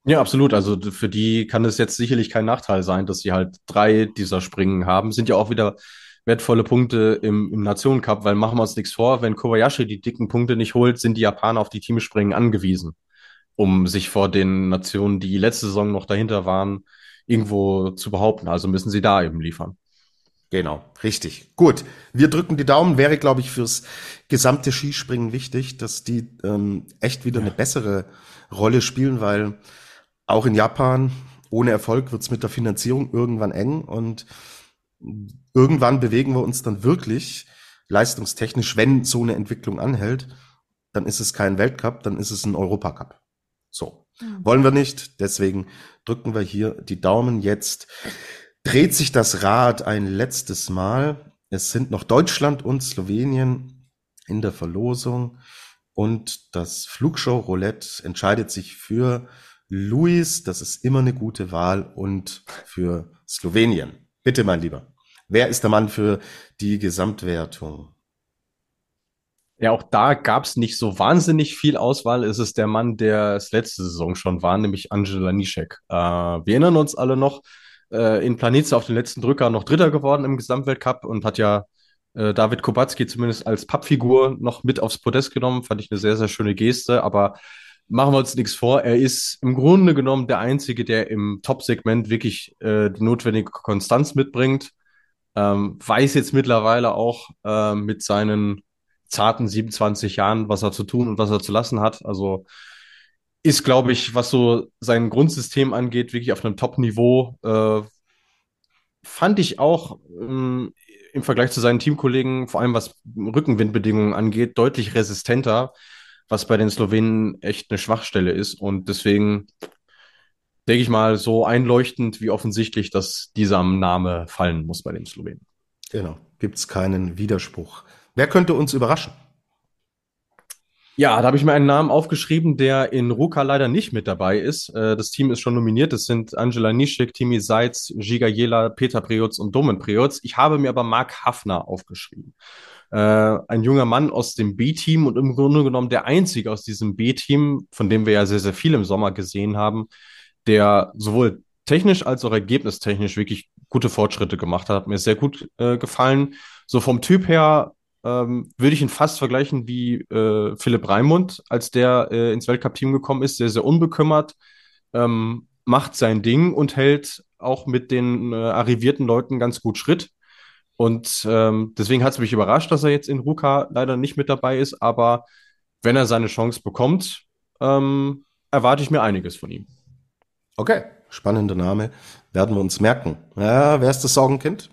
Ja, absolut. Also für die kann es jetzt sicherlich kein Nachteil sein, dass sie halt drei dieser Springen haben. Sind ja auch wieder wertvolle Punkte im, im Nationencup, weil machen wir uns nichts vor, wenn Kobayashi die dicken Punkte nicht holt, sind die Japaner auf die Teamspringen angewiesen um sich vor den Nationen, die letzte Saison noch dahinter waren, irgendwo zu behaupten. Also müssen sie da eben liefern. Genau, richtig. Gut, wir drücken die Daumen. Wäre, glaube ich, fürs gesamte Skispringen wichtig, dass die ähm, echt wieder ja. eine bessere Rolle spielen, weil auch in Japan ohne Erfolg wird's mit der Finanzierung irgendwann eng und irgendwann bewegen wir uns dann wirklich leistungstechnisch, wenn so eine Entwicklung anhält, dann ist es kein Weltcup, dann ist es ein Europacup. So. Mhm. Wollen wir nicht. Deswegen drücken wir hier die Daumen. Jetzt dreht sich das Rad ein letztes Mal. Es sind noch Deutschland und Slowenien in der Verlosung. Und das Flugshow Roulette entscheidet sich für Luis. Das ist immer eine gute Wahl. Und für Slowenien. Bitte, mein Lieber. Wer ist der Mann für die Gesamtwertung? Ja, auch da gab es nicht so wahnsinnig viel Auswahl. Es ist der Mann, der es letzte Saison schon war, nämlich Angela Nischek. Äh, wir erinnern uns alle noch, äh, in Planice auf den letzten Drücker noch Dritter geworden im Gesamtweltcup und hat ja äh, David Kubacki zumindest als Pappfigur noch mit aufs Podest genommen. Fand ich eine sehr, sehr schöne Geste. Aber machen wir uns nichts vor. Er ist im Grunde genommen der Einzige, der im Top-Segment wirklich äh, die notwendige Konstanz mitbringt. Ähm, weiß jetzt mittlerweile auch äh, mit seinen zarten 27 Jahren, was er zu tun und was er zu lassen hat. Also ist, glaube ich, was so sein Grundsystem angeht, wirklich auf einem Top-Niveau. Äh, fand ich auch ähm, im Vergleich zu seinen Teamkollegen, vor allem was Rückenwindbedingungen angeht, deutlich resistenter, was bei den Slowenen echt eine Schwachstelle ist. Und deswegen denke ich mal, so einleuchtend wie offensichtlich, dass dieser Name fallen muss bei den Slowenen. Genau, gibt es keinen Widerspruch. Wer könnte uns überraschen? Ja, da habe ich mir einen Namen aufgeschrieben, der in Ruka leider nicht mit dabei ist. Äh, das Team ist schon nominiert. Das sind Angela Nischik, Timi Seitz, Giga Jela, Peter Preutz und Domen Preutz. Ich habe mir aber Mark Hafner aufgeschrieben. Äh, ein junger Mann aus dem B-Team und im Grunde genommen der einzige aus diesem B-Team, von dem wir ja sehr, sehr viel im Sommer gesehen haben, der sowohl technisch als auch ergebnistechnisch wirklich gute Fortschritte gemacht hat. Hat mir sehr gut äh, gefallen. So vom Typ her ähm, würde ich ihn fast vergleichen wie äh, Philipp Raimund, als der äh, ins Weltcup-Team gekommen ist, sehr, sehr unbekümmert, ähm, macht sein Ding und hält auch mit den äh, arrivierten Leuten ganz gut Schritt. Und ähm, deswegen hat es mich überrascht, dass er jetzt in Ruka leider nicht mit dabei ist, aber wenn er seine Chance bekommt, ähm, erwarte ich mir einiges von ihm. Okay, spannender Name. Werden wir uns merken. Ja, wer ist das Sorgenkind?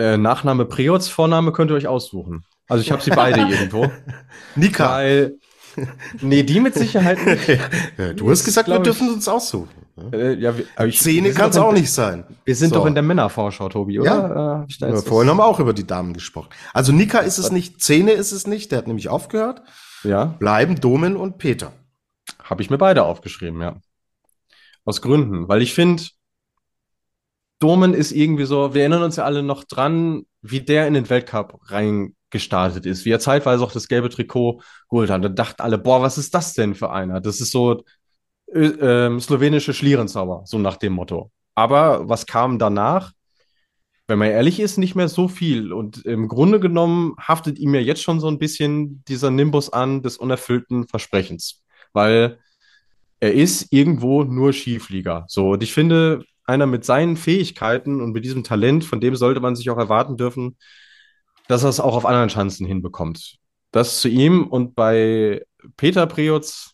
Äh, Nachname Preots, Vorname könnt ihr euch aussuchen. Also ich habe sie beide irgendwo. Nika. Weil, nee, die mit Sicherheit nicht. Du hast gesagt, wir dürfen uns aussuchen. Äh, ja, ich, Zähne kann es auch nicht sein. Wir sind so. doch in der Männervorschau, Tobi, oder? Ja. Äh, ja vorhin haben wir auch über die Damen gesprochen. Also Nika ist es nicht, Zähne ist es nicht, der hat nämlich aufgehört. Ja. Bleiben Domen und Peter. Habe ich mir beide aufgeschrieben, ja. Aus Gründen, weil ich finde, Domen ist irgendwie so, wir erinnern uns ja alle noch dran, wie der in den Weltcup reingestartet ist, wie er zeitweise auch das gelbe Trikot geholt hat. Da dachten alle, boah, was ist das denn für einer? Das ist so äh, äh, slowenische Schlierenzauber, so nach dem Motto. Aber was kam danach? Wenn man ehrlich ist, nicht mehr so viel. Und im Grunde genommen haftet ihm ja jetzt schon so ein bisschen dieser Nimbus an des unerfüllten Versprechens. Weil er ist irgendwo nur Skiflieger. So, und ich finde, einer mit seinen Fähigkeiten und mit diesem Talent, von dem sollte man sich auch erwarten dürfen, dass er es auch auf anderen Chancen hinbekommt. Das zu ihm und bei Peter Preutz,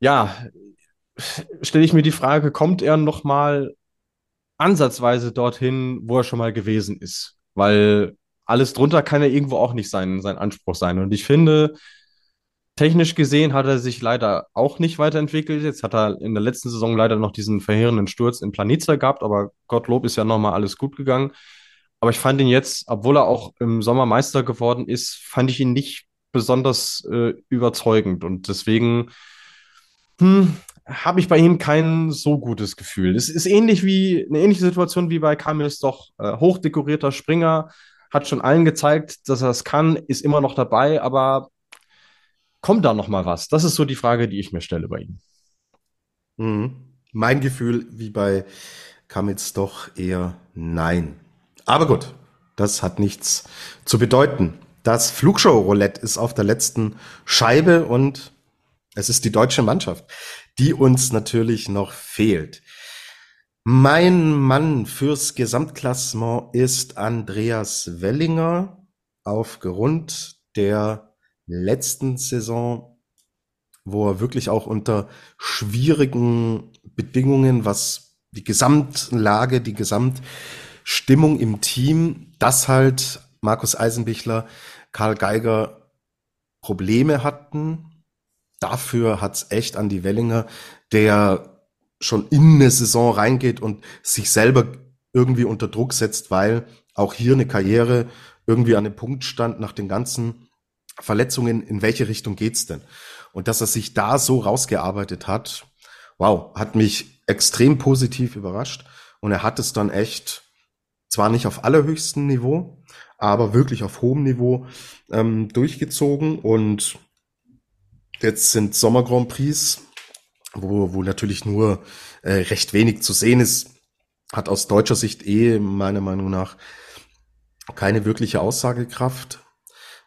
ja, stelle ich mir die Frage, kommt er noch mal ansatzweise dorthin, wo er schon mal gewesen ist? Weil alles drunter kann ja irgendwo auch nicht sein, sein Anspruch sein. Und ich finde, Technisch gesehen hat er sich leider auch nicht weiterentwickelt. Jetzt hat er in der letzten Saison leider noch diesen verheerenden Sturz in Planica gehabt, aber Gottlob ist ja nochmal alles gut gegangen. Aber ich fand ihn jetzt, obwohl er auch im Sommer Meister geworden ist, fand ich ihn nicht besonders äh, überzeugend. Und deswegen hm, habe ich bei ihm kein so gutes Gefühl. Es ist ähnlich wie eine ähnliche Situation wie bei Kamils doch äh, hochdekorierter Springer, hat schon allen gezeigt, dass er es kann, ist immer noch dabei, aber Kommt da noch mal was? Das ist so die Frage, die ich mir stelle bei ihm. Mhm. Mein Gefühl, wie bei Kamitz, doch eher nein. Aber gut, das hat nichts zu bedeuten. Das Flugshow-Roulette ist auf der letzten Scheibe und es ist die deutsche Mannschaft, die uns natürlich noch fehlt. Mein Mann fürs Gesamtklassement ist Andreas Wellinger aufgrund der letzten Saison, wo er wirklich auch unter schwierigen Bedingungen, was die Gesamtlage, die Gesamtstimmung im Team, dass halt Markus Eisenbichler, Karl Geiger Probleme hatten. Dafür hat's echt an die Wellinger, der schon in eine Saison reingeht und sich selber irgendwie unter Druck setzt, weil auch hier eine Karriere irgendwie an einem Punkt stand nach den ganzen Verletzungen, in welche Richtung geht's denn? Und dass er sich da so rausgearbeitet hat, wow, hat mich extrem positiv überrascht. Und er hat es dann echt, zwar nicht auf allerhöchstem Niveau, aber wirklich auf hohem Niveau ähm, durchgezogen. Und jetzt sind Sommer Grand Prix, wo, wo natürlich nur äh, recht wenig zu sehen ist, hat aus deutscher Sicht eh meiner Meinung nach keine wirkliche Aussagekraft.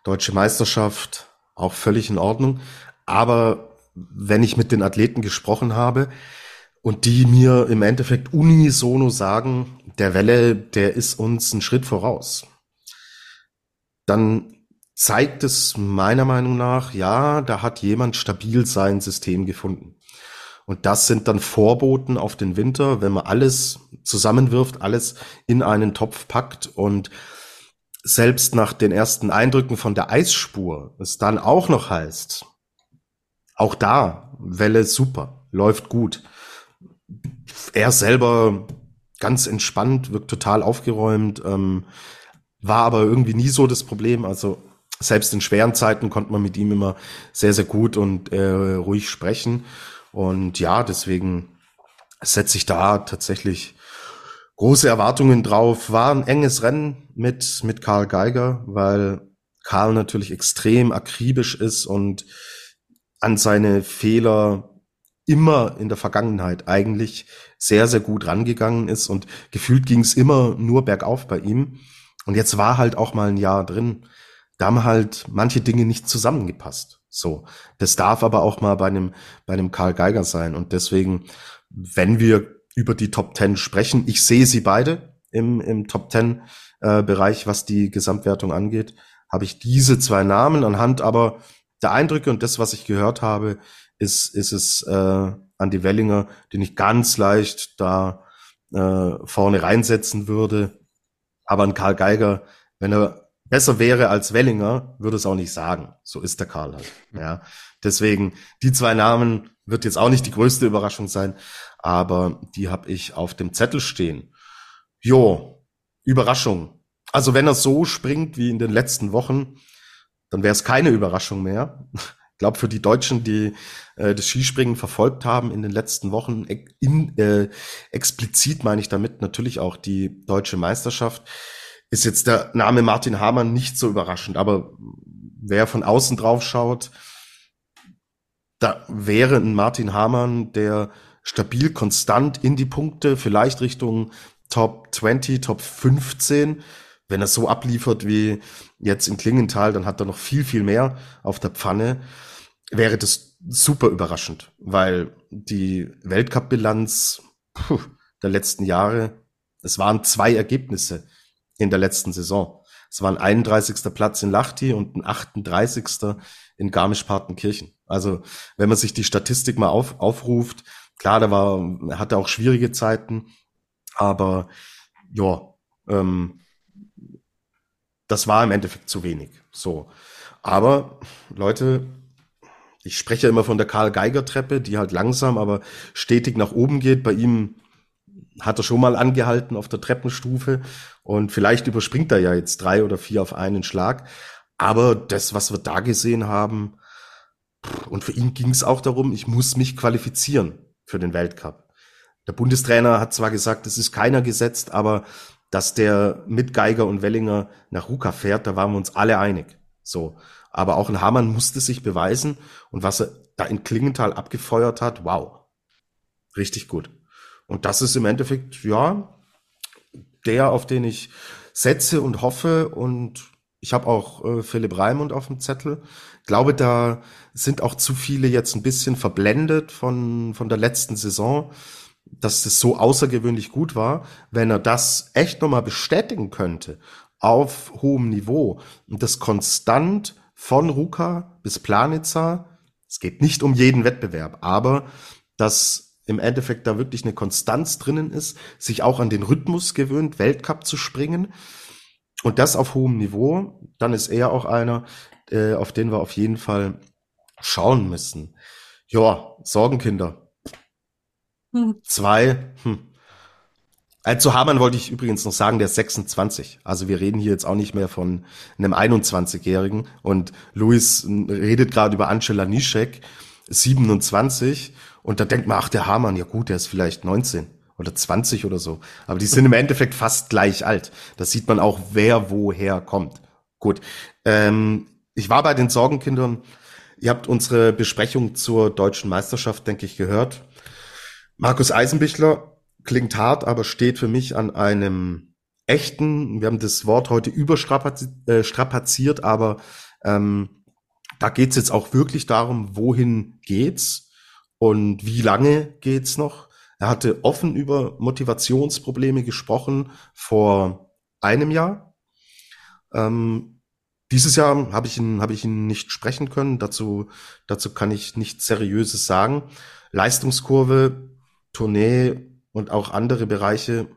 Deutsche Meisterschaft auch völlig in Ordnung. Aber wenn ich mit den Athleten gesprochen habe und die mir im Endeffekt unisono sagen, der Welle, der ist uns einen Schritt voraus, dann zeigt es meiner Meinung nach, ja, da hat jemand stabil sein System gefunden. Und das sind dann Vorboten auf den Winter, wenn man alles zusammenwirft, alles in einen Topf packt und selbst nach den ersten Eindrücken von der Eisspur es dann auch noch heißt, auch da, Welle super, läuft gut. Er selber ganz entspannt, wirkt total aufgeräumt, ähm, war aber irgendwie nie so das Problem. Also selbst in schweren Zeiten konnte man mit ihm immer sehr, sehr gut und äh, ruhig sprechen. Und ja, deswegen setze ich da tatsächlich große Erwartungen drauf. War ein enges Rennen mit, mit Karl Geiger, weil Karl natürlich extrem akribisch ist und an seine Fehler immer in der Vergangenheit eigentlich sehr, sehr gut rangegangen ist und gefühlt ging es immer nur bergauf bei ihm. Und jetzt war halt auch mal ein Jahr drin. Da haben halt manche Dinge nicht zusammengepasst. So. Das darf aber auch mal bei einem, bei einem Karl Geiger sein. Und deswegen, wenn wir über die Top Ten sprechen. Ich sehe sie beide im, im Top Ten äh, Bereich, was die Gesamtwertung angeht. Habe ich diese zwei Namen anhand aber der Eindrücke und das, was ich gehört habe, ist, ist es äh, Andy Wellinger, den ich ganz leicht da äh, vorne reinsetzen würde. Aber ein Karl Geiger, wenn er besser wäre als Wellinger, würde es auch nicht sagen. So ist der Karl halt. Ja. Deswegen, die zwei Namen wird jetzt auch nicht die größte Überraschung sein, aber die habe ich auf dem Zettel stehen. Jo, Überraschung. Also wenn er so springt wie in den letzten Wochen, dann wäre es keine Überraschung mehr. Ich glaube, für die Deutschen, die äh, das Skispringen verfolgt haben in den letzten Wochen, in, äh, explizit meine ich damit natürlich auch die deutsche Meisterschaft, ist jetzt der Name Martin Hamann nicht so überraschend. Aber wer von außen drauf schaut, da wäre ein Martin Hamann, der stabil, konstant in die Punkte, vielleicht Richtung Top 20, Top 15. Wenn er so abliefert wie jetzt in Klingenthal, dann hat er noch viel, viel mehr auf der Pfanne. Wäre das super überraschend, weil die Weltcup-Bilanz der letzten Jahre, es waren zwei Ergebnisse in der letzten Saison. Es war ein 31. Platz in Lahti und ein 38. in Garmisch-Partenkirchen. Also wenn man sich die Statistik mal auf, aufruft, klar, da war, hatte auch schwierige Zeiten, aber ja, ähm, das war im Endeffekt zu wenig. So. Aber Leute, ich spreche immer von der Karl Geiger Treppe, die halt langsam, aber stetig nach oben geht. Bei ihm hat er schon mal angehalten auf der Treppenstufe und vielleicht überspringt er ja jetzt drei oder vier auf einen Schlag. Aber das, was wir da gesehen haben, und für ihn ging es auch darum, ich muss mich qualifizieren für den Weltcup. Der Bundestrainer hat zwar gesagt, es ist keiner gesetzt, aber dass der mit Geiger und Wellinger nach Ruka fährt, da waren wir uns alle einig. So. Aber auch ein Hamann musste sich beweisen und was er da in Klingenthal abgefeuert hat, wow. Richtig gut. Und das ist im Endeffekt, ja, der, auf den ich setze und hoffe und ich habe auch äh, Philipp Raimund auf dem Zettel. Glaube, da sind auch zu viele jetzt ein bisschen verblendet von, von der letzten Saison, dass es so außergewöhnlich gut war. Wenn er das echt nochmal bestätigen könnte auf hohem Niveau und das konstant von Ruka bis Planitza, es geht nicht um jeden Wettbewerb, aber dass im Endeffekt da wirklich eine Konstanz drinnen ist, sich auch an den Rhythmus gewöhnt, Weltcup zu springen, und das auf hohem Niveau, dann ist er auch einer, äh, auf den wir auf jeden Fall schauen müssen. Ja, Sorgenkinder. Hm. Zwei. Hm. Also Hamann wollte ich übrigens noch sagen, der ist 26. Also wir reden hier jetzt auch nicht mehr von einem 21-Jährigen. Und Luis redet gerade über Angela Nischek, 27. Und da denkt man, ach, der Hamann, ja gut, der ist vielleicht 19 oder 20 oder so. Aber die sind im Endeffekt fast gleich alt. Das sieht man auch, wer woher kommt. Gut. Ähm, ich war bei den Sorgenkindern. Ihr habt unsere Besprechung zur deutschen Meisterschaft, denke ich, gehört. Markus Eisenbichler klingt hart, aber steht für mich an einem echten, wir haben das Wort heute überstrapaziert, äh, aber ähm, da geht's jetzt auch wirklich darum, wohin geht's und wie lange geht's noch. Er hatte offen über Motivationsprobleme gesprochen vor einem Jahr. Ähm, dieses Jahr habe ich ihn, habe ich ihn nicht sprechen können. Dazu, dazu kann ich nichts Seriöses sagen. Leistungskurve, Tournee und auch andere Bereiche.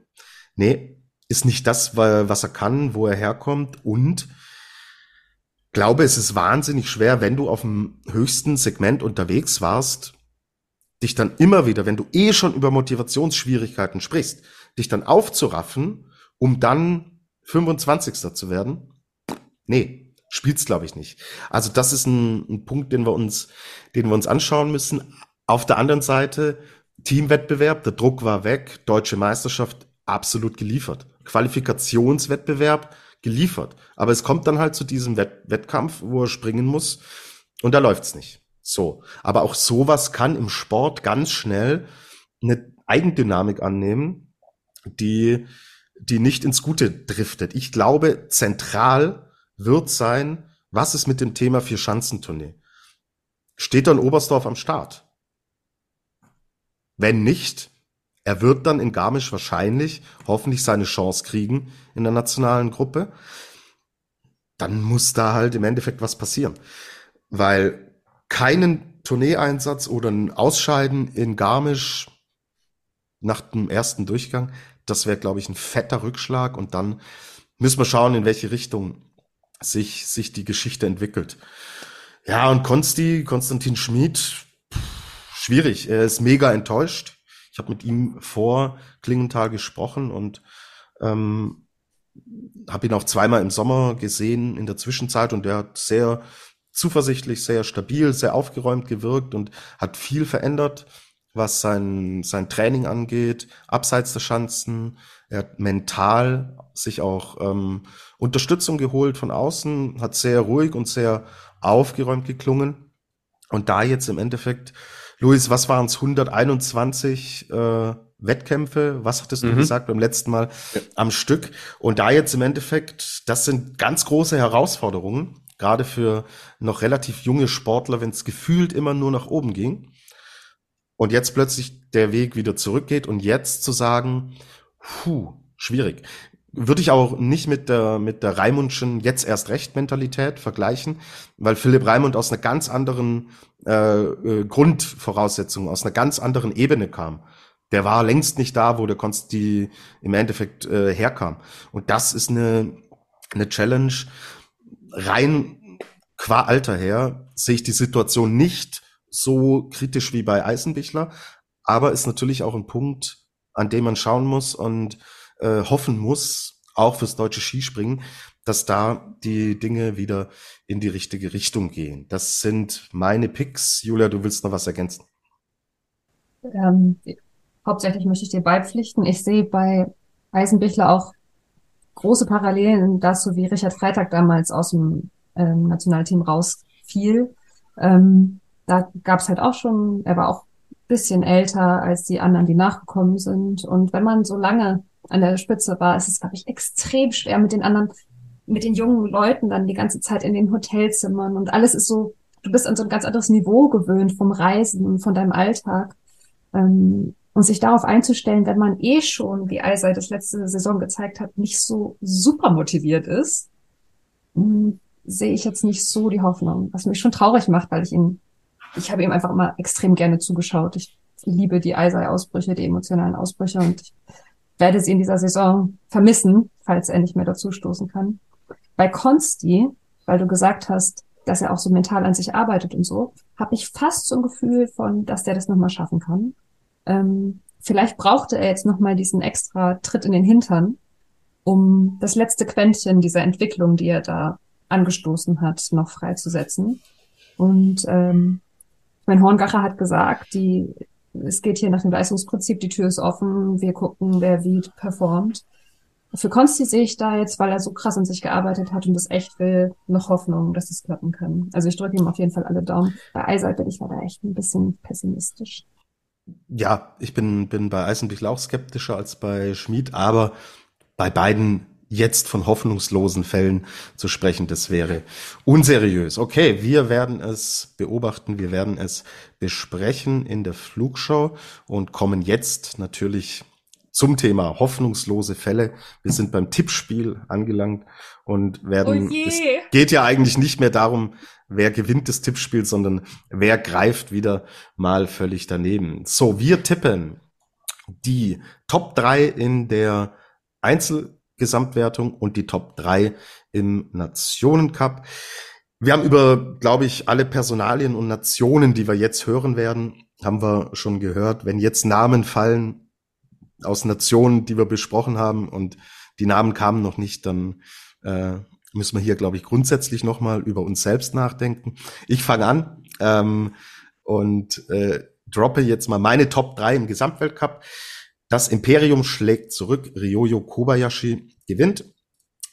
Nee, ist nicht das, was er kann, wo er herkommt und glaube, es ist wahnsinnig schwer, wenn du auf dem höchsten Segment unterwegs warst, dich dann immer wieder, wenn du eh schon über Motivationsschwierigkeiten sprichst, dich dann aufzuraffen, um dann 25. zu werden? Nee, spielt's glaube ich nicht. Also das ist ein, ein Punkt, den wir uns, den wir uns anschauen müssen. Auf der anderen Seite Teamwettbewerb, der Druck war weg, deutsche Meisterschaft absolut geliefert. Qualifikationswettbewerb geliefert. Aber es kommt dann halt zu diesem Wett Wettkampf, wo er springen muss und da läuft's nicht. So. Aber auch sowas kann im Sport ganz schnell eine Eigendynamik annehmen, die, die nicht ins Gute driftet. Ich glaube, zentral wird sein, was ist mit dem Thema Vier-Schanzentournee? Steht dann Oberstdorf am Start? Wenn nicht, er wird dann in Garmisch wahrscheinlich hoffentlich seine Chance kriegen in der nationalen Gruppe. Dann muss da halt im Endeffekt was passieren. Weil keinen Tourneeeinsatz oder ein Ausscheiden in Garmisch nach dem ersten Durchgang, das wäre, glaube ich, ein fetter Rückschlag. Und dann müssen wir schauen, in welche Richtung sich, sich die Geschichte entwickelt. Ja, und Konsti, Konstantin Schmid, schwierig. Er ist mega enttäuscht. Ich habe mit ihm vor Klingenthal gesprochen und ähm, habe ihn auch zweimal im Sommer gesehen in der Zwischenzeit und er hat sehr zuversichtlich, sehr stabil, sehr aufgeräumt gewirkt und hat viel verändert, was sein, sein Training angeht, abseits der Schanzen. Er hat mental sich auch ähm, Unterstützung geholt von außen, hat sehr ruhig und sehr aufgeräumt geklungen. Und da jetzt im Endeffekt, Luis, was waren es, 121 äh, Wettkämpfe, was hattest du mhm. gesagt beim letzten Mal, ja. am Stück. Und da jetzt im Endeffekt, das sind ganz große Herausforderungen, gerade für noch relativ junge Sportler, wenn es gefühlt immer nur nach oben ging. Und jetzt plötzlich der Weg wieder zurückgeht und jetzt zu sagen, puh, schwierig. Würde ich auch nicht mit der, mit der Raimundschen jetzt erst recht Mentalität vergleichen, weil Philipp Raimund aus einer ganz anderen äh, äh, Grundvoraussetzung, aus einer ganz anderen Ebene kam der war längst nicht da, wo der Konsti im Endeffekt äh, herkam. Und das ist eine, eine Challenge. Rein qua Alter her sehe ich die Situation nicht so kritisch wie bei Eisenbichler, aber ist natürlich auch ein Punkt, an dem man schauen muss und äh, hoffen muss, auch fürs deutsche Skispringen, dass da die Dinge wieder in die richtige Richtung gehen. Das sind meine Picks. Julia, du willst noch was ergänzen? Ähm, hauptsächlich möchte ich dir beipflichten. Ich sehe bei Eisenbichler auch große Parallelen dazu, wie Richard Freitag damals aus dem ähm, Nationalteam rausfiel. Ähm, da gab es halt auch schon, er war auch bisschen älter als die anderen, die nachgekommen sind. Und wenn man so lange an der Spitze war, ist es, glaube ich, extrem schwer mit den anderen, mit den jungen Leuten dann die ganze Zeit in den Hotelzimmern und alles ist so, du bist an so ein ganz anderes Niveau gewöhnt vom Reisen und von deinem Alltag. Ähm, und sich darauf einzustellen, wenn man eh schon, wie Eisei das letzte Saison gezeigt hat, nicht so super motiviert ist, hm, sehe ich jetzt nicht so die Hoffnung, was mich schon traurig macht, weil ich ihn, ich habe ihm einfach immer extrem gerne zugeschaut. Ich liebe die Eisei-Ausbrüche, die emotionalen Ausbrüche und ich werde sie in dieser Saison vermissen, falls er nicht mehr dazu stoßen kann. Bei Konsti, weil du gesagt hast, dass er auch so mental an sich arbeitet und so, habe ich fast so ein Gefühl von, dass der das nochmal schaffen kann. Ähm, vielleicht brauchte er jetzt nochmal diesen extra Tritt in den Hintern, um das letzte Quäntchen dieser Entwicklung, die er da angestoßen hat, noch freizusetzen. Und ähm, mein Horngacher hat gesagt, die, es geht hier nach dem Leistungsprinzip, die Tür ist offen, wir gucken, wer wie performt. Für Konsti sehe ich da jetzt, weil er so krass an sich gearbeitet hat und das echt will, noch Hoffnung, dass es klappen kann. Also ich drücke ihm auf jeden Fall alle Daumen. Bei Eisal bin ich da echt ein bisschen pessimistisch. Ja, ich bin, bin bei Eisenbichler auch skeptischer als bei Schmid, aber bei beiden jetzt von hoffnungslosen Fällen zu sprechen, das wäre unseriös. Okay, wir werden es beobachten, wir werden es besprechen in der Flugshow und kommen jetzt natürlich zum Thema hoffnungslose Fälle. Wir sind beim Tippspiel angelangt und werden, oh es geht ja eigentlich nicht mehr darum, wer gewinnt das Tippspiel, sondern wer greift wieder mal völlig daneben. So, wir tippen die Top 3 in der Einzelgesamtwertung und die Top 3 im Nationencup. Wir haben über, glaube ich, alle Personalien und Nationen, die wir jetzt hören werden, haben wir schon gehört. Wenn jetzt Namen fallen aus Nationen, die wir besprochen haben und die Namen kamen noch nicht, dann äh, müssen wir hier, glaube ich, grundsätzlich nochmal über uns selbst nachdenken. Ich fange an ähm, und äh, droppe jetzt mal meine Top 3 im Gesamtweltcup. Das Imperium schlägt zurück. Ryoyo Kobayashi gewinnt.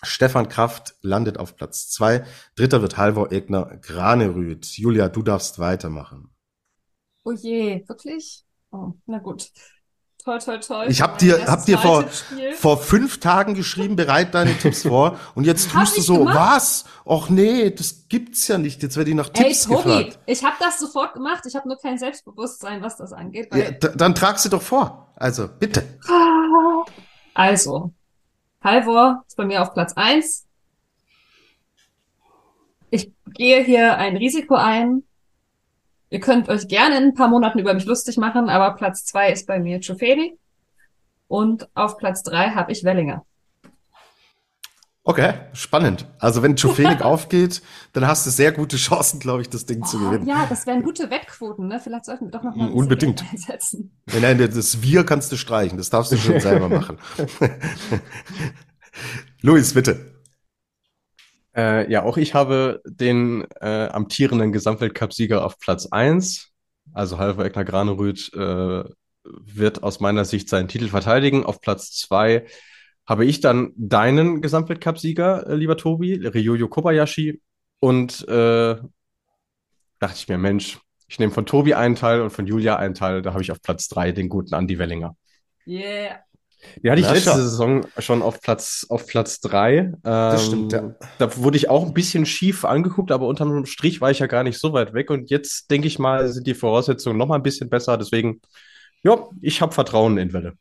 Stefan Kraft landet auf Platz 2. Dritter wird Halvor Egner Granerüth. Julia, du darfst weitermachen. Oh je, wirklich? Oh, na gut. Toi, toi, toi. Ich hab dir, hab dir vor, vor fünf Tagen geschrieben, bereit deine Tipps vor. Und jetzt tust du so, gemacht? was? Och nee, das gibt's ja nicht. Jetzt werde ich nach Tipps hey, Tobi, gefragt. Ich habe das sofort gemacht. Ich habe nur kein Selbstbewusstsein, was das angeht. Ja, dann trag sie doch vor. Also, bitte. Also, Halvor ist bei mir auf Platz eins. Ich gehe hier ein Risiko ein, Ihr könnt euch gerne in ein paar Monaten über mich lustig machen, aber Platz zwei ist bei mir Ciofedi und auf Platz drei habe ich Wellinger. Okay, spannend. Also wenn Jofenik aufgeht, dann hast du sehr gute Chancen, glaube ich, das Ding zu Oh, gewinnen. ja, das wären gute Wettquoten, ne? Vielleicht sollten wir doch noch mal ein bisschen Unbedingt. Einsetzen. Nein, nein, das Wir kannst du streichen. Das darfst du schon selber machen. Luis, bitte. Äh, ja, auch ich habe den äh, amtierenden Gesamtweltcup-Sieger auf Platz 1. Also Halvor Egner Granerüth äh, wird aus meiner Sicht seinen Titel verteidigen. Auf Platz 2 habe ich dann deinen Gesamtweltcup-Sieger, äh, lieber Tobi, Ryoyo Kobayashi. Und äh, dachte ich mir, Mensch, ich nehme von Tobi einen Teil und von Julia einen Teil. Da habe ich auf Platz 3 den guten Andi Wellinger. Yeah. Die hatte ich Na, letzte schau. Saison schon auf Platz, auf Platz drei. Das Ähm, stimmt, ja. Da wurde ich auch ein bisschen schief angeguckt, aber unterm Strich war ich ja gar nicht so weit weg. Und jetzt denke ich mal, sind die Voraussetzungen noch mal ein bisschen besser. Deswegen, ja, ich habe Vertrauen in Welle.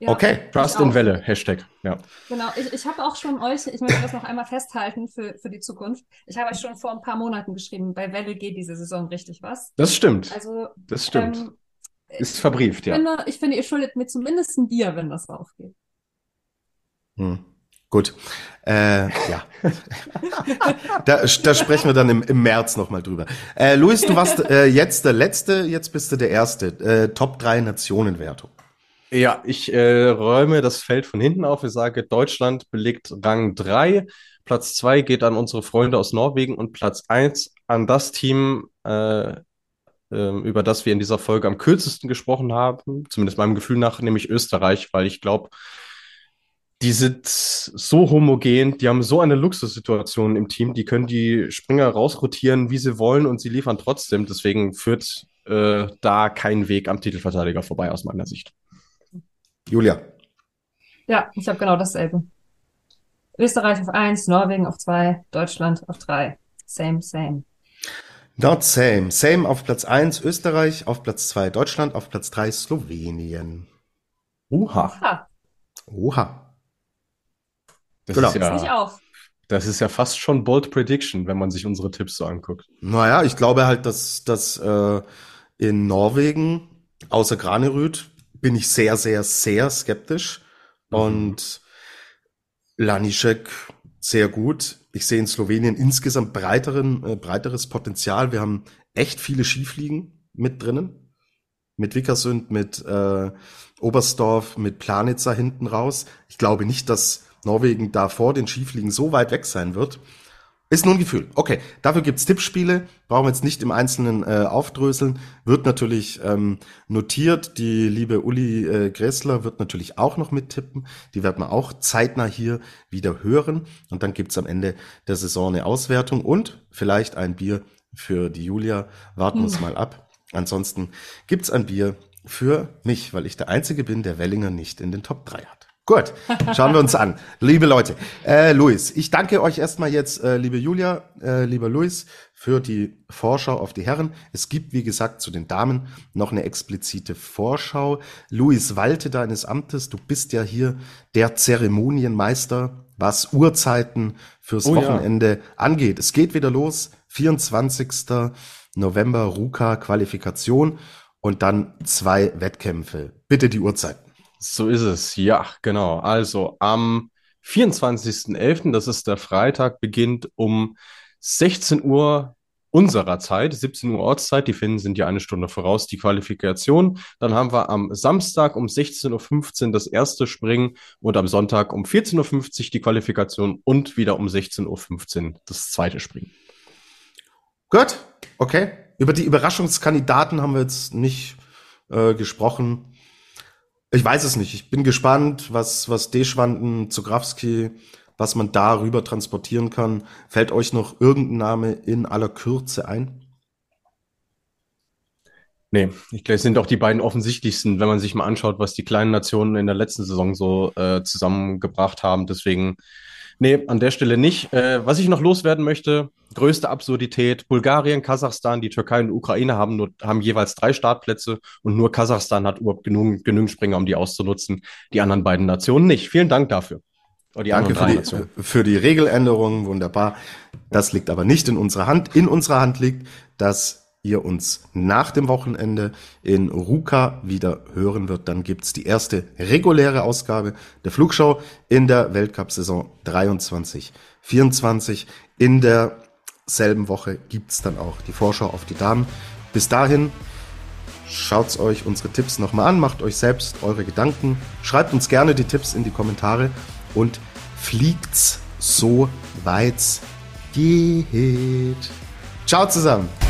Ja, Okay. Trust in. Welle, Hashtag. Ja. Genau, ich, ich habe auch schon euch, ich möchte das noch einmal festhalten für, für die Zukunft. Ich habe euch schon vor ein paar Monaten geschrieben, bei Welle geht diese Saison richtig was. Das stimmt. Also, Das stimmt. ähm, Ist verbrieft, ich ja. finde, ich finde, ihr schuldet mir zumindest ein Bier, wenn das aufgeht. Hm. Gut. Äh, ja. da, da sprechen wir dann im, im März nochmal drüber. Äh, Luis, du warst äh, jetzt der Letzte, jetzt bist du der Erste. Äh, Top 3 Nationenwertung. Ja, ich äh, räume das Feld von hinten auf. Ich sage, Deutschland belegt Rang 3. Platz 2 geht an unsere Freunde aus Norwegen und Platz 1 an das Team, äh, über das wir in dieser Folge am kürzesten gesprochen haben, zumindest meinem Gefühl nach, nämlich Österreich, weil ich glaube, die sind so homogen, die haben so eine Luxussituation im Team, die können die Springer rausrotieren, wie sie wollen und sie liefern trotzdem. Deswegen führt äh, da kein Weg am Titelverteidiger vorbei aus meiner Sicht. Julia. Ja, ich habe genau dasselbe. Österreich auf eins, Norwegen auf zwei, Deutschland auf drei. Same, same. Not same. Same auf Platz 1 Österreich, auf Platz 2 Deutschland, auf Platz 3 Slowenien. Uha. Ha, Oha. Das Genau. ist ist nicht ja, auf. das ist ja fast schon Bold Prediction, wenn man sich unsere Tipps so anguckt. Naja, ich glaube halt, dass, dass äh, in Norwegen, außer Granerüth, bin ich sehr, sehr, sehr skeptisch. Mhm. Und Lanišek sehr gut. Ich sehe in Slowenien insgesamt breiteren, äh, breiteres Potenzial. Wir haben echt viele Skifliegen mit drinnen. Mit Vickersund, mit äh, Oberstdorf, mit Planitzer hinten raus. Ich glaube nicht, dass Norwegen da vor den Skifliegen so weit weg sein wird. Ist nur ein Gefühl. Okay, dafür gibt's Tippspiele. Brauchen wir jetzt nicht im Einzelnen äh, aufdröseln. Wird natürlich ähm, notiert. Die liebe Uli äh, Gressler wird natürlich auch noch mittippen. Die werden wir auch zeitnah hier wieder hören. Und dann gibt's am Ende der Saison eine Auswertung und vielleicht ein Bier für die Julia. Warten wir uns mal ab. Ansonsten gibt's ein Bier für mich, weil ich der Einzige bin, der Wellinger nicht in den Top 3 hat. Gut, schauen wir uns an. Liebe Leute, äh, Luis, ich danke euch erstmal jetzt, äh, liebe Julia, äh, lieber Luis, für die Vorschau auf die Herren. Es gibt, wie gesagt, zu den Damen noch eine explizite Vorschau. Luis, walte deines Amtes. Du bist ja hier der Zeremonienmeister, was Uhrzeiten fürs Oh ja. Wochenende angeht. Es geht wieder los. 24. November, Ruka, Qualifikation und dann zwei Wettkämpfe. Bitte die Uhrzeiten. So ist es, ja, genau. Also am 24.11., das ist der Freitag, beginnt um 16 Uhr unserer Zeit, 17 Uhr Ortszeit, die Finnen sind ja eine Stunde voraus, die Qualifikation. Dann haben wir am Samstag um 16.15 Uhr das erste Springen und am Sonntag um 14.50 Uhr die Qualifikation und wieder um 16.15 Uhr das zweite Springen. Gut, okay. Über die Überraschungskandidaten haben wir jetzt nicht äh, gesprochen. Ich weiß es nicht. Ich bin gespannt, was, was Deschwanden, Zugrawski, was man darüber transportieren kann. Fällt euch noch irgendein Name in aller Kürze ein? Nee, ich glaube, es sind doch die beiden offensichtlichsten, wenn man sich mal anschaut, was die kleinen Nationen in der letzten Saison so äh, zusammengebracht haben. Deswegen, nee, an der Stelle nicht. Äh, was ich noch loswerden möchte, größte Absurdität, Bulgarien, Kasachstan, die Türkei und Ukraine haben nur, haben jeweils drei Startplätze und nur Kasachstan hat überhaupt genug, genügend Springer, um die auszunutzen. Die anderen beiden Nationen nicht. Vielen Dank dafür. Die Danke für anderen drei die, Nationen. für die Regeländerung. Wunderbar. Das liegt aber nicht in unserer Hand. In unserer Hand liegt, dass ihr uns nach dem Wochenende in Ruka wieder hören wird. Dann gibt's die erste reguläre Ausgabe der Flugshow in der Weltcup-Saison 23, 24. In derselben Woche gibt's dann auch die Vorschau auf die Damen. Bis dahin schaut's euch unsere Tipps nochmal an, macht euch selbst eure Gedanken, schreibt uns gerne die Tipps in die Kommentare und fliegt's so weit's geht. Ciao zusammen.